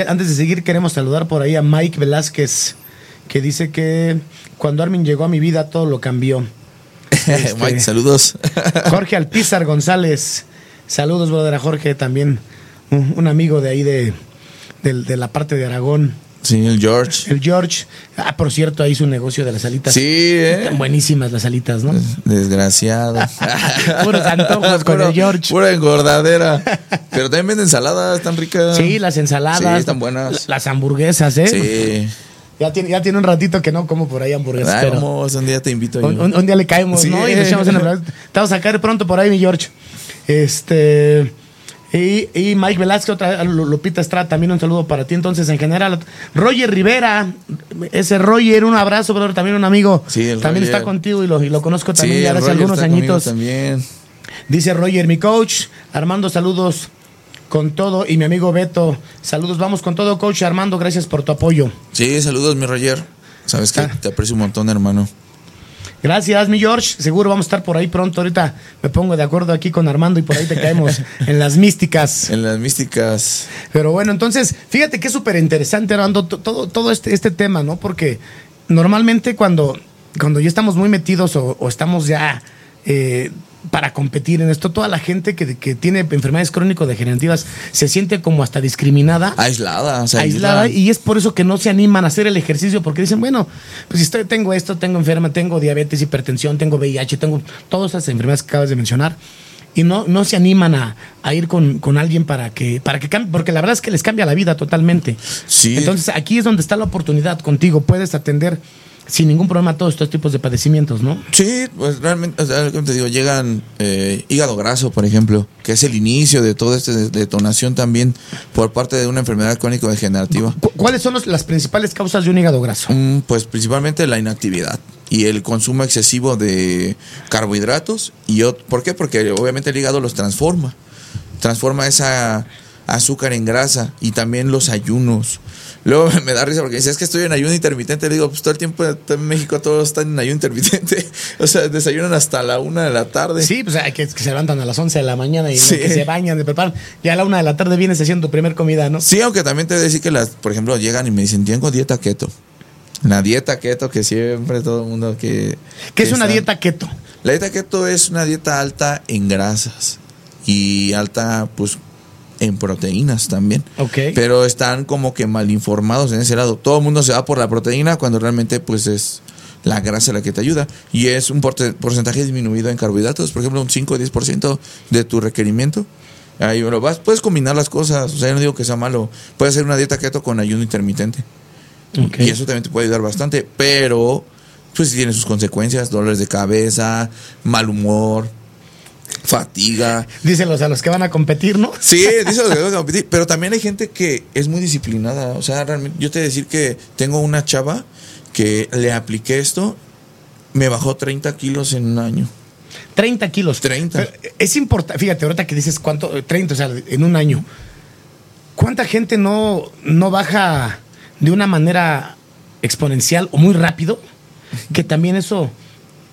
Antes de seguir, queremos saludar por ahí a Mike Velázquez, que dice que cuando Armin llegó a mi vida todo lo cambió. Este- Mike, saludos. Jorge Alpizar González, saludos, brother, a Jorge también, un, un amigo de ahí de, de la parte de Aragón. sí, el George. El George, ah, por cierto, ahí su negocio de las alitas. Sí, ¿eh? Están buenísimas las alitas, ¿no? Desgraciado. Puros antojos con Puro- el George. Pura engordadera. Pero también venden ensaladas, tan ricas. Sí, las ensaladas. Sí, están buenas. Las hamburguesas, ¿eh? Sí. Ya tiene, ya tiene un ratito que no como por ahí hamburguesas. Ay, pero vamos, un día te invito yo. un, un- un día le caemos, Sí. ¿no? Y nos echamos en la Te vamos a caer pronto por ahí, mi George. Este. Y, y Mike Velázquez, otra Lu- Lupita Estrada, también un saludo para ti. Entonces, en general, Roger Rivera, ese Roger, un abrazo, brother, también un amigo. Sí, el también Roger. está contigo y lo, y lo conozco Sí, también ya el hace Roger algunos añitos. También. Dice Roger, mi coach. Armando, saludos con todo. Y mi amigo Beto, saludos. Vamos con todo, coach. Armando, gracias por tu apoyo. Sí, saludos, mi Roger. Sabes que Ah. te aprecio un montón, hermano. Gracias, mi George. Seguro vamos a estar por ahí pronto. Ahorita me pongo de acuerdo aquí con Armando y por ahí te caemos en las místicas. En las místicas. Pero bueno, entonces, fíjate que es súper interesante, Armando, to- todo, todo este, este tema, ¿no? Porque normalmente cuando, cuando ya estamos muy metidos o, o estamos ya eh, para competir en esto. Toda la gente que, que tiene enfermedades crónico-degenerativas se siente como hasta discriminada. Aislada, se aislada aíslan. y es por eso que no se animan a hacer el ejercicio porque dicen, bueno, pues si estoy, tengo esto, tengo enferma, tengo diabetes, hipertensión, tengo VIH, tengo todas esas enfermedades que acabas de mencionar y no, no se animan a, a ir con, con alguien para que, para que cambie, porque la verdad es que les cambia la vida totalmente. Sí. Entonces aquí es donde está la oportunidad contigo, puedes atender sin ningún problema todos estos tipos de padecimientos, ¿no? Sí, pues realmente, o sea, te digo, llegan eh, hígado graso, por ejemplo, que es el inicio de toda esta de- detonación también por parte de una enfermedad crónico-degenerativa. Cu- ¿Cuáles son los- las principales causas de un hígado graso? Mm, Pues principalmente la inactividad y el consumo excesivo de carbohidratos. y ¿Por qué? Porque obviamente el hígado los transforma. Transforma esa azúcar en grasa y también los ayunos. Luego me da risa porque dice, es que estoy en ayuno intermitente. Le digo, pues todo el tiempo en México todos están en ayuno intermitente. o sea, desayunan hasta la una de la tarde. Sí, pues hay que, que se levantan a las 11 de la mañana y Sí. que se bañan, se preparan. Ya a la una de la tarde vienes haciendo tu primer comida, ¿no? Sí, aunque también te voy a decir que las, por ejemplo, llegan y me dicen, tengo dieta keto. La dieta keto que siempre todo el mundo que... ¿Qué es que una dieta keto? La dieta keto es una dieta alta en grasas y alta, pues, en proteínas también. Ok. Pero están como que mal informados en ese lado. Todo el mundo se va por la proteína cuando realmente, pues, es la grasa la que te ayuda. Y es un porcentaje disminuido en carbohidratos, por ejemplo, un 5 o 10% de tu requerimiento. Ahí lo vas, puedes combinar las cosas, o sea, yo no digo que sea malo. Puedes hacer una dieta keto con ayuno intermitente. Y eso también te puede ayudar bastante, pero pues sí tiene sus consecuencias, dolores de cabeza, mal humor, fatiga. Díselos a los que van a competir, ¿no? Sí, dice lo que tengo que competir, pero también hay gente que es muy disciplinada, o sea, realmente yo te voy a decir que tengo una chava que le apliqué esto, me bajó 30 kilos en un año. 30 kilos. 30. Pero es importante, fíjate, ahorita que dices cuánto, eh, 30, o sea, en un año. ¿Cuánta gente no, no baja de una manera exponencial o muy rápido? Que también eso,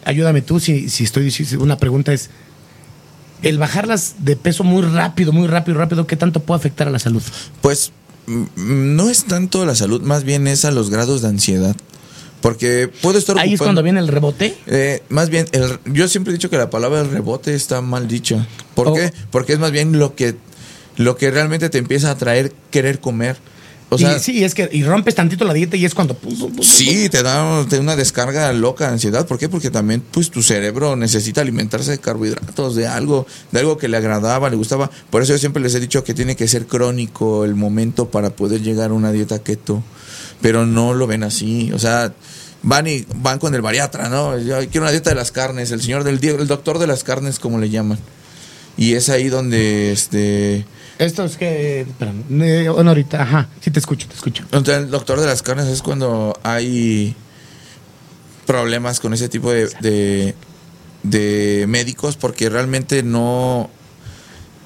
ayúdame tú si, si estoy diciendo, una pregunta es, el bajarlas de peso muy rápido, muy rápido, rápido, ¿qué tanto puede afectar a la salud? Pues mm, no es tanto la salud, más bien es a los grados de ansiedad. Porque puedo estar Ahí es cuando viene el rebote. Eh, más bien, el- yo siempre he dicho que la palabra rebote está mal dicha. ¿Por Oh. qué? Porque es más bien lo que, lo que realmente te empieza a traer querer comer. O sea, y, sí, es que y rompes tantito la dieta y es cuando... Sí, te da, te da una descarga loca de ansiedad. ¿Por qué? Porque también pues tu cerebro necesita alimentarse de carbohidratos, de algo, de algo que le agradaba, le gustaba. Por eso yo siempre les he dicho que tiene que ser crónico el momento para poder llegar a una dieta keto. Pero no lo ven así. O sea, van y van con el bariatra, ¿no? Yo quiero una dieta de las carnes, el señor del el doctor de las carnes, como le llaman. Y es ahí donde este Esto es que... Espera, eh, bueno, ahorita, ajá, sí te escucho, te escucho. Entonces, el doctor de las carnes es cuando hay problemas con ese tipo de, de, de médicos porque realmente no,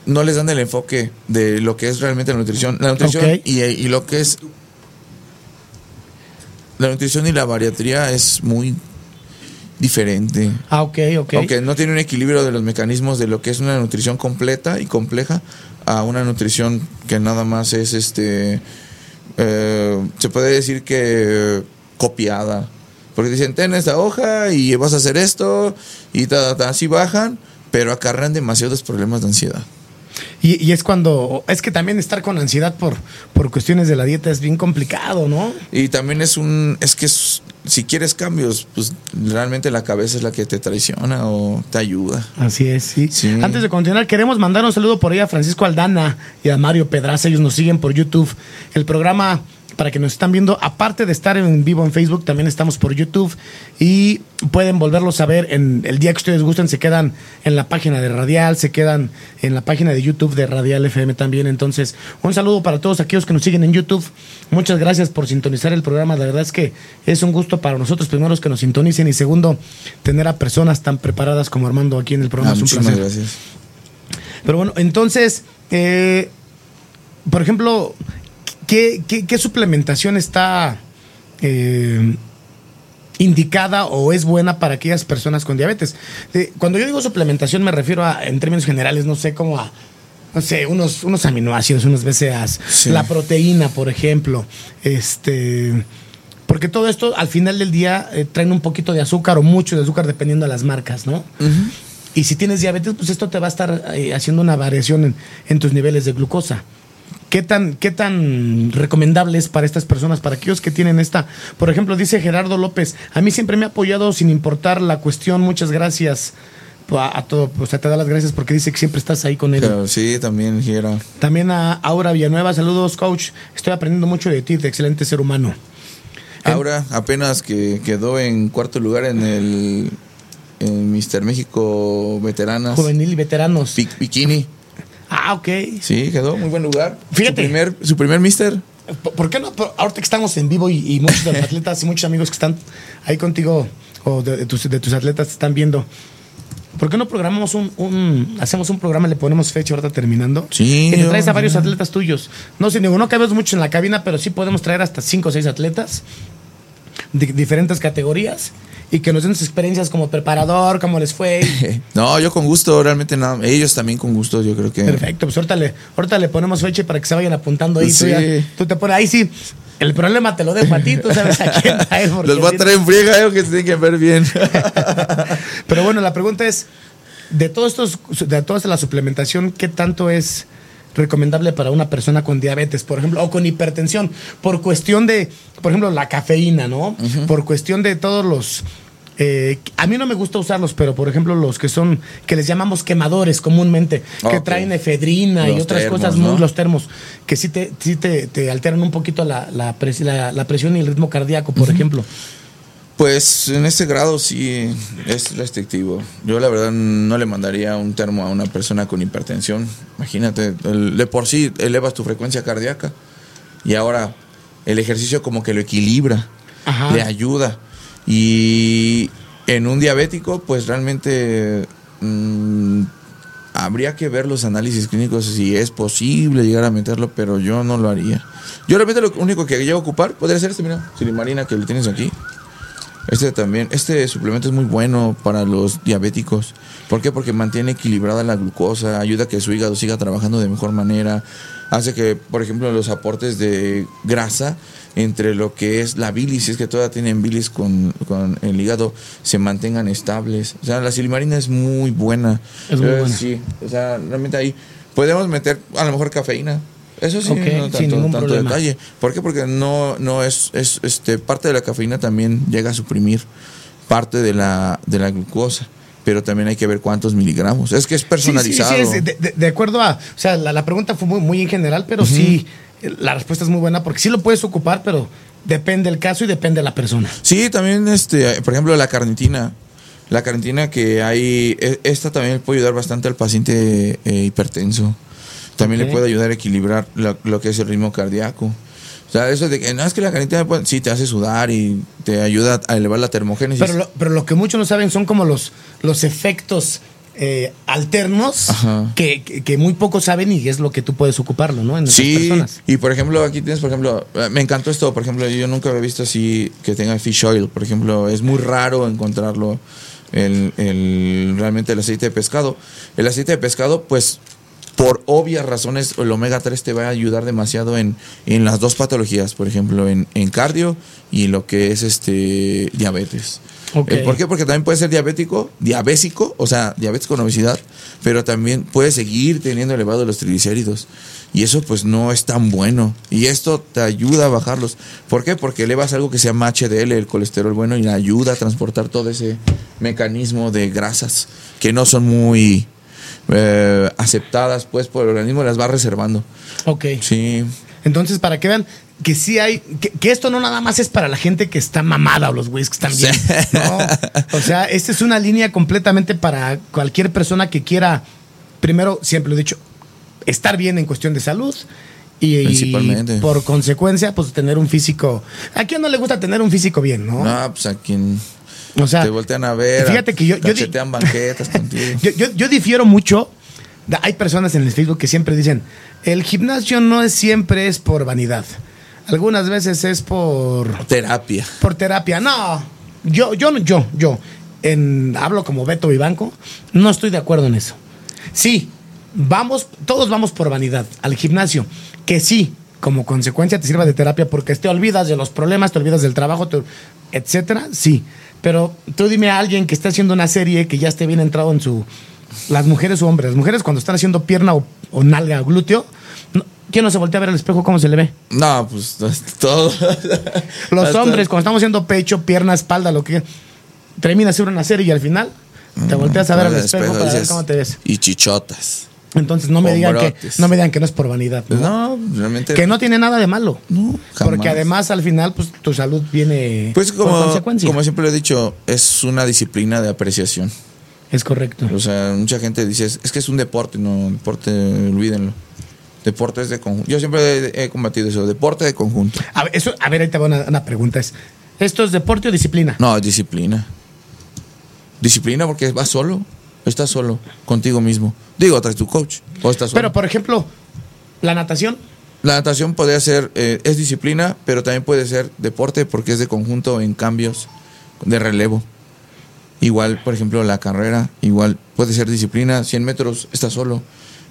no les dan el enfoque de lo que es realmente la nutrición. La nutrición y, y lo que es... La nutrición y la bariatría es muy diferente. Ah, ok, ok. Aunque no tiene un equilibrio de los mecanismos de lo que es una nutrición completa y compleja a una nutrición que nada más es este eh, se puede decir que copiada. Porque dicen, ten esta hoja y vas a hacer esto y ta, ta, ta", así bajan, pero acarrean demasiados problemas de ansiedad. Y, y es cuando, es que también estar con ansiedad por, por cuestiones de la dieta es bien complicado, ¿no? Y también es un, es que es- si quieres cambios, pues realmente la cabeza es la que te traiciona o te ayuda. Así es, sí. Sí. Antes de continuar, queremos mandar un saludo por ahí a Francisco Aldana y a Mario Pedraza. Ellos nos siguen por YouTube. El programa, para que nos están viendo, aparte de estar en vivo en Facebook, también estamos por YouTube y pueden volverlos a ver en el día que ustedes gusten. Se quedan en la página de Radial, se quedan en la página de YouTube de Radial FM también. Entonces, un saludo para todos aquellos que nos siguen en YouTube. Muchas gracias por sintonizar el programa. La verdad es que es un gusto para nosotros, primero, que nos sintonicen y segundo, tener a personas tan preparadas como Armando aquí en el programa. Ah, es un placer. gracias. Pero bueno, entonces, eh, por ejemplo, ¿qué, qué, qué suplementación está eh, indicada o es buena para aquellas personas con diabetes? Eh, cuando yo digo suplementación me refiero a, en términos generales, no sé, como a, no sé, unos, unos aminoácidos, unos BCAAs, Sí. la proteína, por ejemplo, este... Porque todo esto al final del día eh, traen un poquito de azúcar o mucho de azúcar dependiendo de las marcas, ¿no? Y si tienes diabetes, pues esto te va a estar eh, haciendo una variación en, en tus niveles de glucosa. ¿Qué tan, ¿Qué tan recomendable es para estas personas, para aquellos que tienen esta? Por ejemplo, dice Gerardo López, a mí siempre me ha apoyado sin importar la cuestión, muchas gracias a, a todo, o sea, te da las gracias porque dice que siempre estás ahí con él. Pero sí, también quiero. También a Aura Villanueva, saludos coach, estoy aprendiendo mucho de ti, de excelente ser humano. Aura apenas que quedó en cuarto lugar en el en Mister México Veteranas. Juvenil y veteranos. Pi- Bikini. Ah, ok. Sí, quedó muy buen lugar. Fíjate. Su primer, su primer Mister. ¿Por- ¿Por qué no? Ahorita que estamos en vivo y, y muchos de los atletas y muchos amigos que están ahí contigo o de, de tus, de tus atletas están viendo, ¿por qué no programamos un, un- hacemos un programa y le ponemos fecha ahorita terminando? Sí, Y te traes a varios atletas tuyos. No sé, digo, no cabemos mucho en la cabina, pero sí podemos traer hasta cinco o seis atletas de diferentes categorías y que nos den sus experiencias como preparador, cómo les fue. No, yo con gusto, realmente nada. Ellos también con gusto, yo creo que. Perfecto, pues ahorita le, ahorita le ponemos fecha para que se vayan apuntando ahí. Tú, Sí. ya- tú te pones ahí, sí. El problema te lo dejo a ti, tú sabes a quién porque Los voy a traer en friega, eh, que se tienen que ver bien. Pero bueno, la pregunta es, de todos estos, de toda la suplementación, ¿qué tanto es recomendable para una persona con diabetes, por ejemplo, o con hipertensión? Por cuestión de, por ejemplo, la cafeína, ¿no? Por cuestión de todos los... eh, a mí no me gusta usarlos, pero por ejemplo los que son, que les llamamos quemadores comúnmente, que traen efedrina y otras termos, cosas, muy- ¿no? los termos, que sí te, sí te, te alteran un poquito la, la, pres- la- la presión y el ritmo cardíaco, por ejemplo. Pues en este grado sí es restrictivo. Yo la verdad no le mandaría un termo a una persona con hipertensión. Imagínate, el- de por sí elevas tu frecuencia cardíaca y ahora el ejercicio como que lo equilibra, Ajá. le ayuda. Y en un diabético pues realmente mm, habría que ver los análisis clínicos si es posible llegar a meterlo, pero yo no lo haría. Yo realmente lo único que llego a ocupar podría ser este, mira, silimarina que lo tienes aquí. Este también, este suplemento es muy bueno para los diabéticos. ¿Por qué? Porque mantiene equilibrada la glucosa, ayuda a que su hígado siga trabajando de mejor manera, hace que, por ejemplo, los aportes de grasa entre lo que es la bilis, si es que todavía tienen bilis con, con el hígado, se mantengan estables. O sea, la silimarina es muy buena. Es muy buena. Sí, o sea, realmente ahí podemos meter a lo mejor cafeína. Eso sí, no sin tanto, ningún tanto problema. detalle. ¿Por qué? Porque no, no es, es este, parte de la cafeína también llega a suprimir parte de la, de la glucosa. Pero también hay que ver cuántos miligramos. Es que es personalizado. Sí, sí, sí, es de, de- de acuerdo a. O sea, la, la pregunta fue muy, muy en general, pero sí, la respuesta es muy buena porque sí lo puedes ocupar, pero depende del caso y depende de la persona. Sí, también, este, por ejemplo, la carnitina. La carnitina que hay, e- esta también puede ayudar bastante al paciente eh, hipertenso. También le puede ayudar a equilibrar lo, lo que es el ritmo cardíaco. O sea, eso de que no es que la carnitina puede- sí te hace sudar y te ayuda a elevar la termogénesis. Pero lo, pero lo que muchos no saben son como los, los efectos eh, alternos que, que- que muy pocos saben y es lo que tú puedes ocuparlo, ¿no? En Sí, personas. y por ejemplo, aquí tienes, por ejemplo, eh, me encantó esto, por ejemplo, yo nunca había visto así que tenga fish oil, por ejemplo, es muy raro encontrarlo, el, el- realmente el aceite de pescado. El aceite de pescado, pues, por obvias razones, el omega 3 te va a ayudar demasiado en, en las dos patologías, por ejemplo, en, en cardio y lo que es este diabetes. Eh, ¿Por qué? Porque también puede ser diabético, diabésico, o sea, diabetes con obesidad, pero también puede seguir teniendo elevados los triglicéridos. Y eso pues no es tan bueno. Y esto te ayuda a bajarlos. ¿Por qué? Porque elevas algo que se llama HDL, el colesterol bueno, y ayuda a transportar todo ese mecanismo de grasas que no son muy eh, aceptadas pues por el organismo, las va reservando. Ok. Sí. Entonces, para que vean que sí hay, que, que esto no nada más es para la gente que está mamada o los güeyes que están bien. Sí. No. O sea, esta es una línea completamente para cualquier persona que quiera, primero, siempre lo he dicho, estar bien en cuestión de salud. Y, Principalmente. y por consecuencia, pues tener un físico. ¿A quién no le gusta tener un físico bien, no? No, pues a quien o sea, te voltean a ver, fíjate que yo- yo cachetean banquetas contigo. yo, yo, yo difiero mucho. Hay personas en el Facebook que siempre dicen, el gimnasio no es siempre es por vanidad. Algunas veces es por, Terapia. por terapia. No, yo, yo, no- yo, yo, en, hablo como Beto Vivanco, no estoy de acuerdo en eso. Sí, vamos, todos vamos por vanidad al gimnasio, que sí, como consecuencia te sirva de terapia porque te olvidas de los problemas, te olvidas del trabajo, te- etcétera, sí. Pero tú dime a alguien que esté haciendo una serie que ya esté bien entrado en su. Las mujeres o hombres. Las mujeres cuando están haciendo pierna o, o nalga o glúteo, no- ¿quién no se voltea a ver al espejo cómo se le ve? No, pues todo. Los hombres, cuando estamos haciendo pecho, pierna, espalda, lo que. Termina hacer una serie y al final te volteas a ver al espejo para ver cómo te ves. Y chichotas. Entonces no me digan que no me digan que no es por vanidad. ¿no? no, realmente. Que no tiene nada de malo. No, Porque además al final pues tu salud viene Pues por como, consecuencia. como siempre lo he dicho, es una disciplina de apreciación. Es correcto. O sea, mucha gente dice, es que es un deporte, no, deporte, olvídenlo. Deporte es de conjunto. Yo siempre he, he combatido eso, deporte de conjunto. A ver, eso, a ver, ahí te va una, una pregunta. Es, ¿Esto es deporte o disciplina? No, es disciplina. Disciplina porque vas solo, estás solo, contigo mismo. Digo, traes tu coach, o estás solo. Pero, por ejemplo, la natación. La natación podría ser, eh, es disciplina, pero también puede ser deporte porque es de conjunto en cambios de relevo. Igual, por ejemplo, la carrera, igual puede ser disciplina, 100 metros está solo,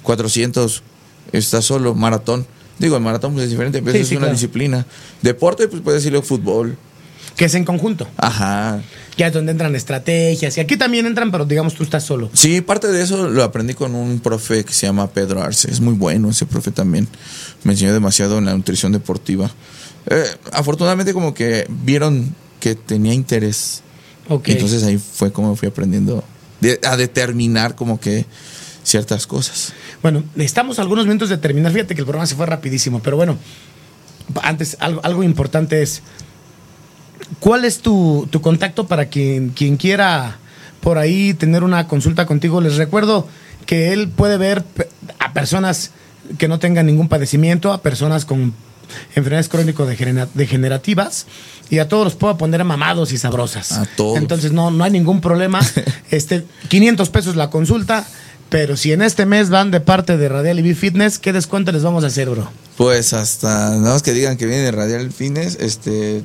400 está solo, maratón. Digo, el maratón pues, es diferente, pero Sí, es sí, una claro. disciplina. Deporte, pues puede decirlo fútbol. Que es en conjunto. Ajá. Ya es donde entran estrategias. Y aquí también entran, pero digamos tú estás solo. Sí, parte de eso lo aprendí con un profe que se llama Pedro Arce. Es muy bueno ese profe también. Me enseñó demasiado en la nutrición deportiva. Eh, afortunadamente como que vieron que tenía interés. Ok. Y entonces ahí fue como fui aprendiendo de- a determinar como que ciertas cosas. Bueno, estamos a algunos minutos de terminar. Fíjate que el programa se fue rapidísimo, pero bueno, antes algo, algo importante es, ¿cuál es tu, tu contacto para quien, quien quiera por ahí tener una consulta contigo? Les recuerdo que él puede ver a personas que no tengan ningún padecimiento, a personas con enfermedades crónico-degenerativas y a todos los puedo poner mamados y sabrosas. A todos. Entonces no, no hay ningún problema. este, 500 pesos la consulta. Pero si en este mes van de parte de Radial y B Fitness, ¿qué descuento les vamos a hacer, bro? Pues hasta, nada más que digan que viene de Radial Fines, este,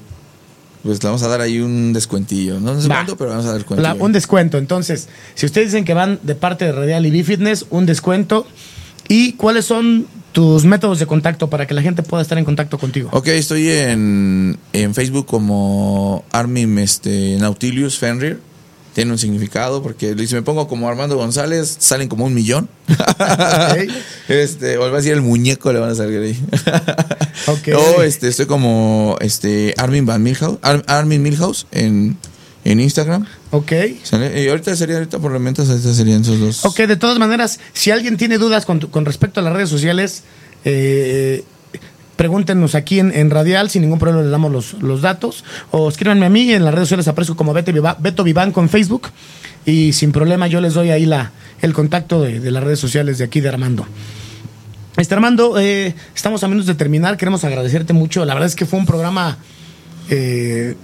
pues le vamos a dar ahí un descuentillo. No sé cuánto, pero vamos a dar La- un descuento. Entonces, si ustedes dicen que van de parte de Radial y B Fitness, un descuento. ¿Y cuáles son tus métodos de contacto para que la gente pueda estar en contacto contigo? Ok, estoy en, en Facebook como Armin este, Nautilius Fenrir. Tiene un significado porque si me pongo como Armando González, salen como un millón. este, o va a decir el muñeco, le van a salir ahí. Ok. O este, estoy como este, Armin Van Milhouse, Ar- Armin Milhouse en, en Instagram. Ok. Y ahorita sería, ahorita por lo menos, ahorita serían esos dos. Ok, de todas maneras, si alguien tiene dudas con, con respecto a las redes sociales, eh, pregúntenos aquí en, Radial, sin ningún problema les damos los, los datos. O escríbanme a mí, en las redes sociales aparezco como Beto, Viva- Beto Vivanco en Facebook. Y sin problema yo les doy ahí la, el contacto de, de las redes sociales de aquí de Armando. Este Armando, eh, estamos a menos de terminar, queremos agradecerte mucho. La verdad es que fue un programa eh,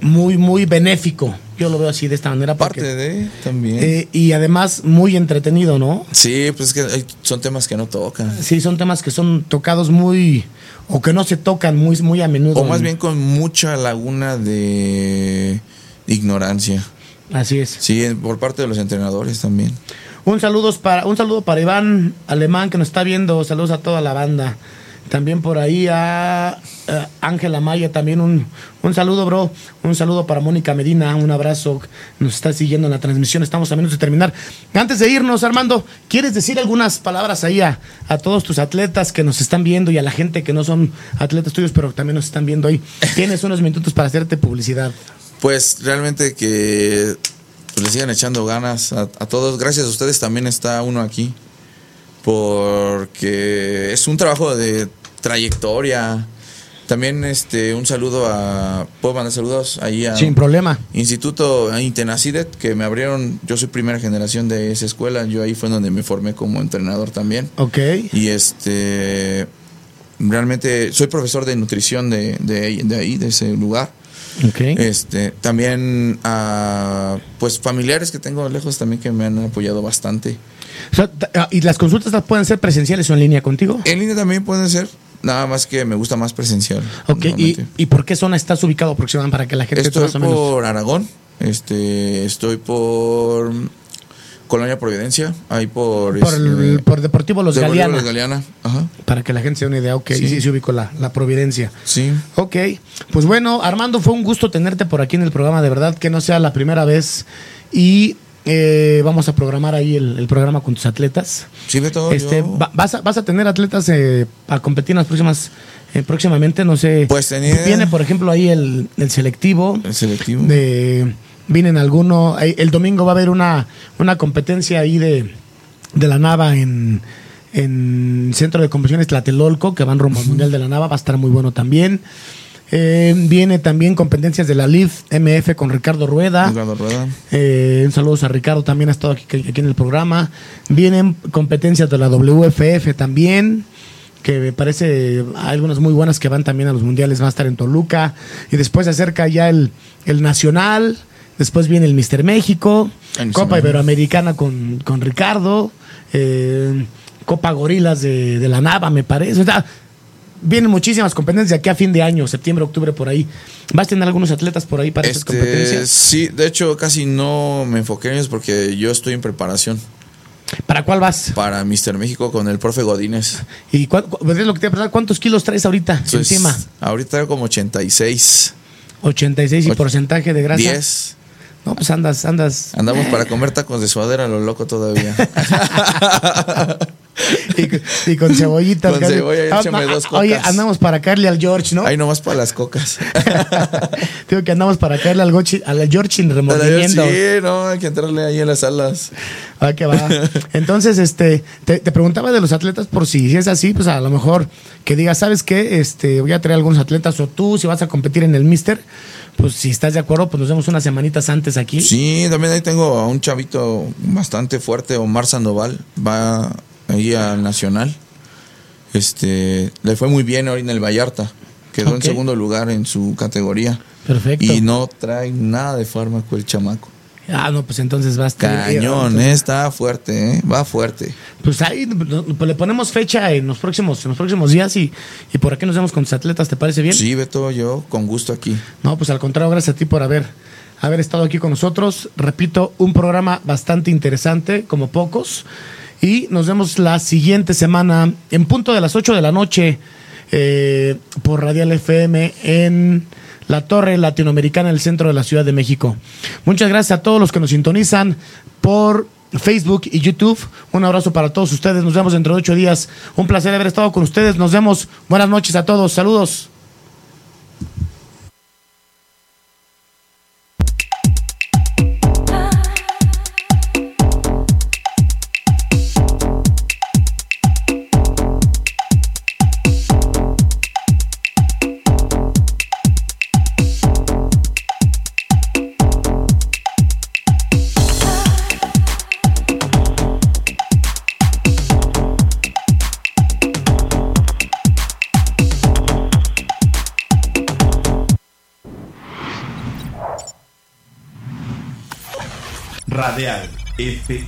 muy, muy benéfico. Yo lo veo así de esta manera. porque- Parte de también. eh, y además muy entretenido, ¿no? sí, pues es que son temas que no tocan. Sí, son temas que son tocados muy o que no se tocan muy muy a menudo. O más bien con mucha laguna de ignorancia. Así es. Sí, por parte de los entrenadores también. Un saludo para un saludo para Iván Alemán que nos está viendo. Saludos a toda la banda. También por ahí a Ángela Maya, también un, un saludo, bro. Un saludo para Mónica Medina, un abrazo. Nos está siguiendo en la transmisión, estamos a menos de terminar. Antes de irnos, Armando, ¿quieres decir algunas palabras ahí a, a todos tus atletas que nos están viendo y a la gente que no son atletas tuyos, pero también nos están viendo ahí? Tienes unos minutos para hacerte publicidad. Pues realmente que pues, le sigan echando ganas a todos. Gracias a ustedes también está uno aquí. Porque es un trabajo de trayectoria. También este un saludo a. ¿Puedo mandar saludos? Ahí a Sin problema. Instituto Intenacidet, que me abrieron. Yo soy primera generación de esa escuela. Yo ahí fue donde me formé como entrenador también. Ok. Y este. Realmente soy profesor de nutrición de, de, de ahí, de ese lugar. Este, también a pues familiares que tengo lejos también que me han apoyado bastante. O sea, ta- ah, ¿Y las consultas las pueden ser presenciales o en línea contigo? En línea también pueden ser, nada más que me gusta más presencial. Ok, ¿Y. ¿y por qué zona estás ubicado aproximadamente para que la gente Estoy más o menos... por Aragón, este, estoy por Colonia Providencia, ahí por... Por, el- este, por Deportivo Los Deportivo Galeana. Los Galeana. Ajá. Para que la gente se dé una idea, ok, sí, Sí. sí, ubico la, la Providencia. Sí. Ok, pues bueno, Armando, fue un gusto tenerte por aquí en el programa, de verdad que no sea la primera vez. Y eh, vamos a programar ahí el, el programa con tus atletas. Sí, Beto, Este, yo- va- vas, a, vas a tener atletas eh, a competir en las próximas, eh, próximamente, no sé. Pues tenía- Viene, por ejemplo, ahí el, el selectivo. El selectivo. De, vienen alguno. ahí- El domingo va a haber una, una competencia ahí de, de la Nava en, en Centro de Convenciones Tlatelolco, que van rumbo al Mundial de la Nava. Va a estar muy bueno también. Eh, viene también competencias de la LIV MF con Ricardo Rueda. Ricardo Rueda. Eh, un saludos a Ricardo, también ha estado aquí, aquí en el programa. Vienen competencias de la WFF también, que me parece hay algunas muy buenas que van también a los mundiales, va a estar en Toluca. Y después se acerca ya el, el Nacional, después viene el Mister México, Mister Copa. Iberoamericana con, con Ricardo, eh, Copa Gorilas de, de la Nava, me parece. O sea, Vienen muchísimas competencias de aquí a fin de año, septiembre, octubre, por ahí. ¿Vas a tener algunos atletas por ahí para estas Este, competencias? sí, de hecho casi no me enfoqué en ellos porque yo estoy en preparación ¿Para cuál vas? para Mister México con el profe Godínez. ¿Y cuán- cu- es lo que te a cuántos kilos traes ahorita Entonces, encima? Ahorita como 86. 86 y porcentaje de grasa. 10. No, pues andas, andas. Andamos para comer tacos de suadera a lo loco todavía. Y, con- y con cebolla, échame Ah, dos ah, Oye, cocas. andamos para caerle al George, ¿no? Ahí nomás para las cocas. Digo que andamos para caerle al, Gochi- al George en remordimiento. Sí, no, hay que entrarle ahí en las alas. Ah, que va. Entonces, este, te, te preguntaba de los atletas por si, si es así, pues a lo mejor que digas, ¿sabes qué? Este, voy a traer algunos atletas o tú, si vas a competir en el Mister, pues si estás de acuerdo, pues nos vemos unas semanitas antes aquí. Sí, también ahí tengo a un chavito bastante fuerte, Omar Sandoval, va ahí al Nacional. Este, le fue muy bien ahora en el Vallarta. Quedó en segundo lugar en su categoría. Perfecto. Y no trae nada de fármaco el chamaco. Ah, no, pues entonces va a estar. Cañón, eh, está fuerte, eh, va fuerte. Pues ahí pues le ponemos fecha en los próximos, en los próximos días y, y por aquí nos vemos con tus atletas, ¿te parece bien? Sí, Beto, yo con gusto aquí. No, pues al contrario, gracias a ti por haber, haber estado aquí con nosotros. Repito, un programa bastante interesante, como pocos. Y nos vemos la siguiente semana en punto de las 8 de la noche eh, por Radial FM en la Torre Latinoamericana, en el centro de la Ciudad de México. Muchas gracias a todos los que nos sintonizan por Facebook y YouTube. Un abrazo para todos ustedes. Nos vemos dentro de ocho días. Un placer haber estado con ustedes. Nos vemos. Buenas noches a todos. Saludos.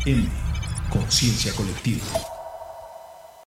FM. Conciencia colectiva.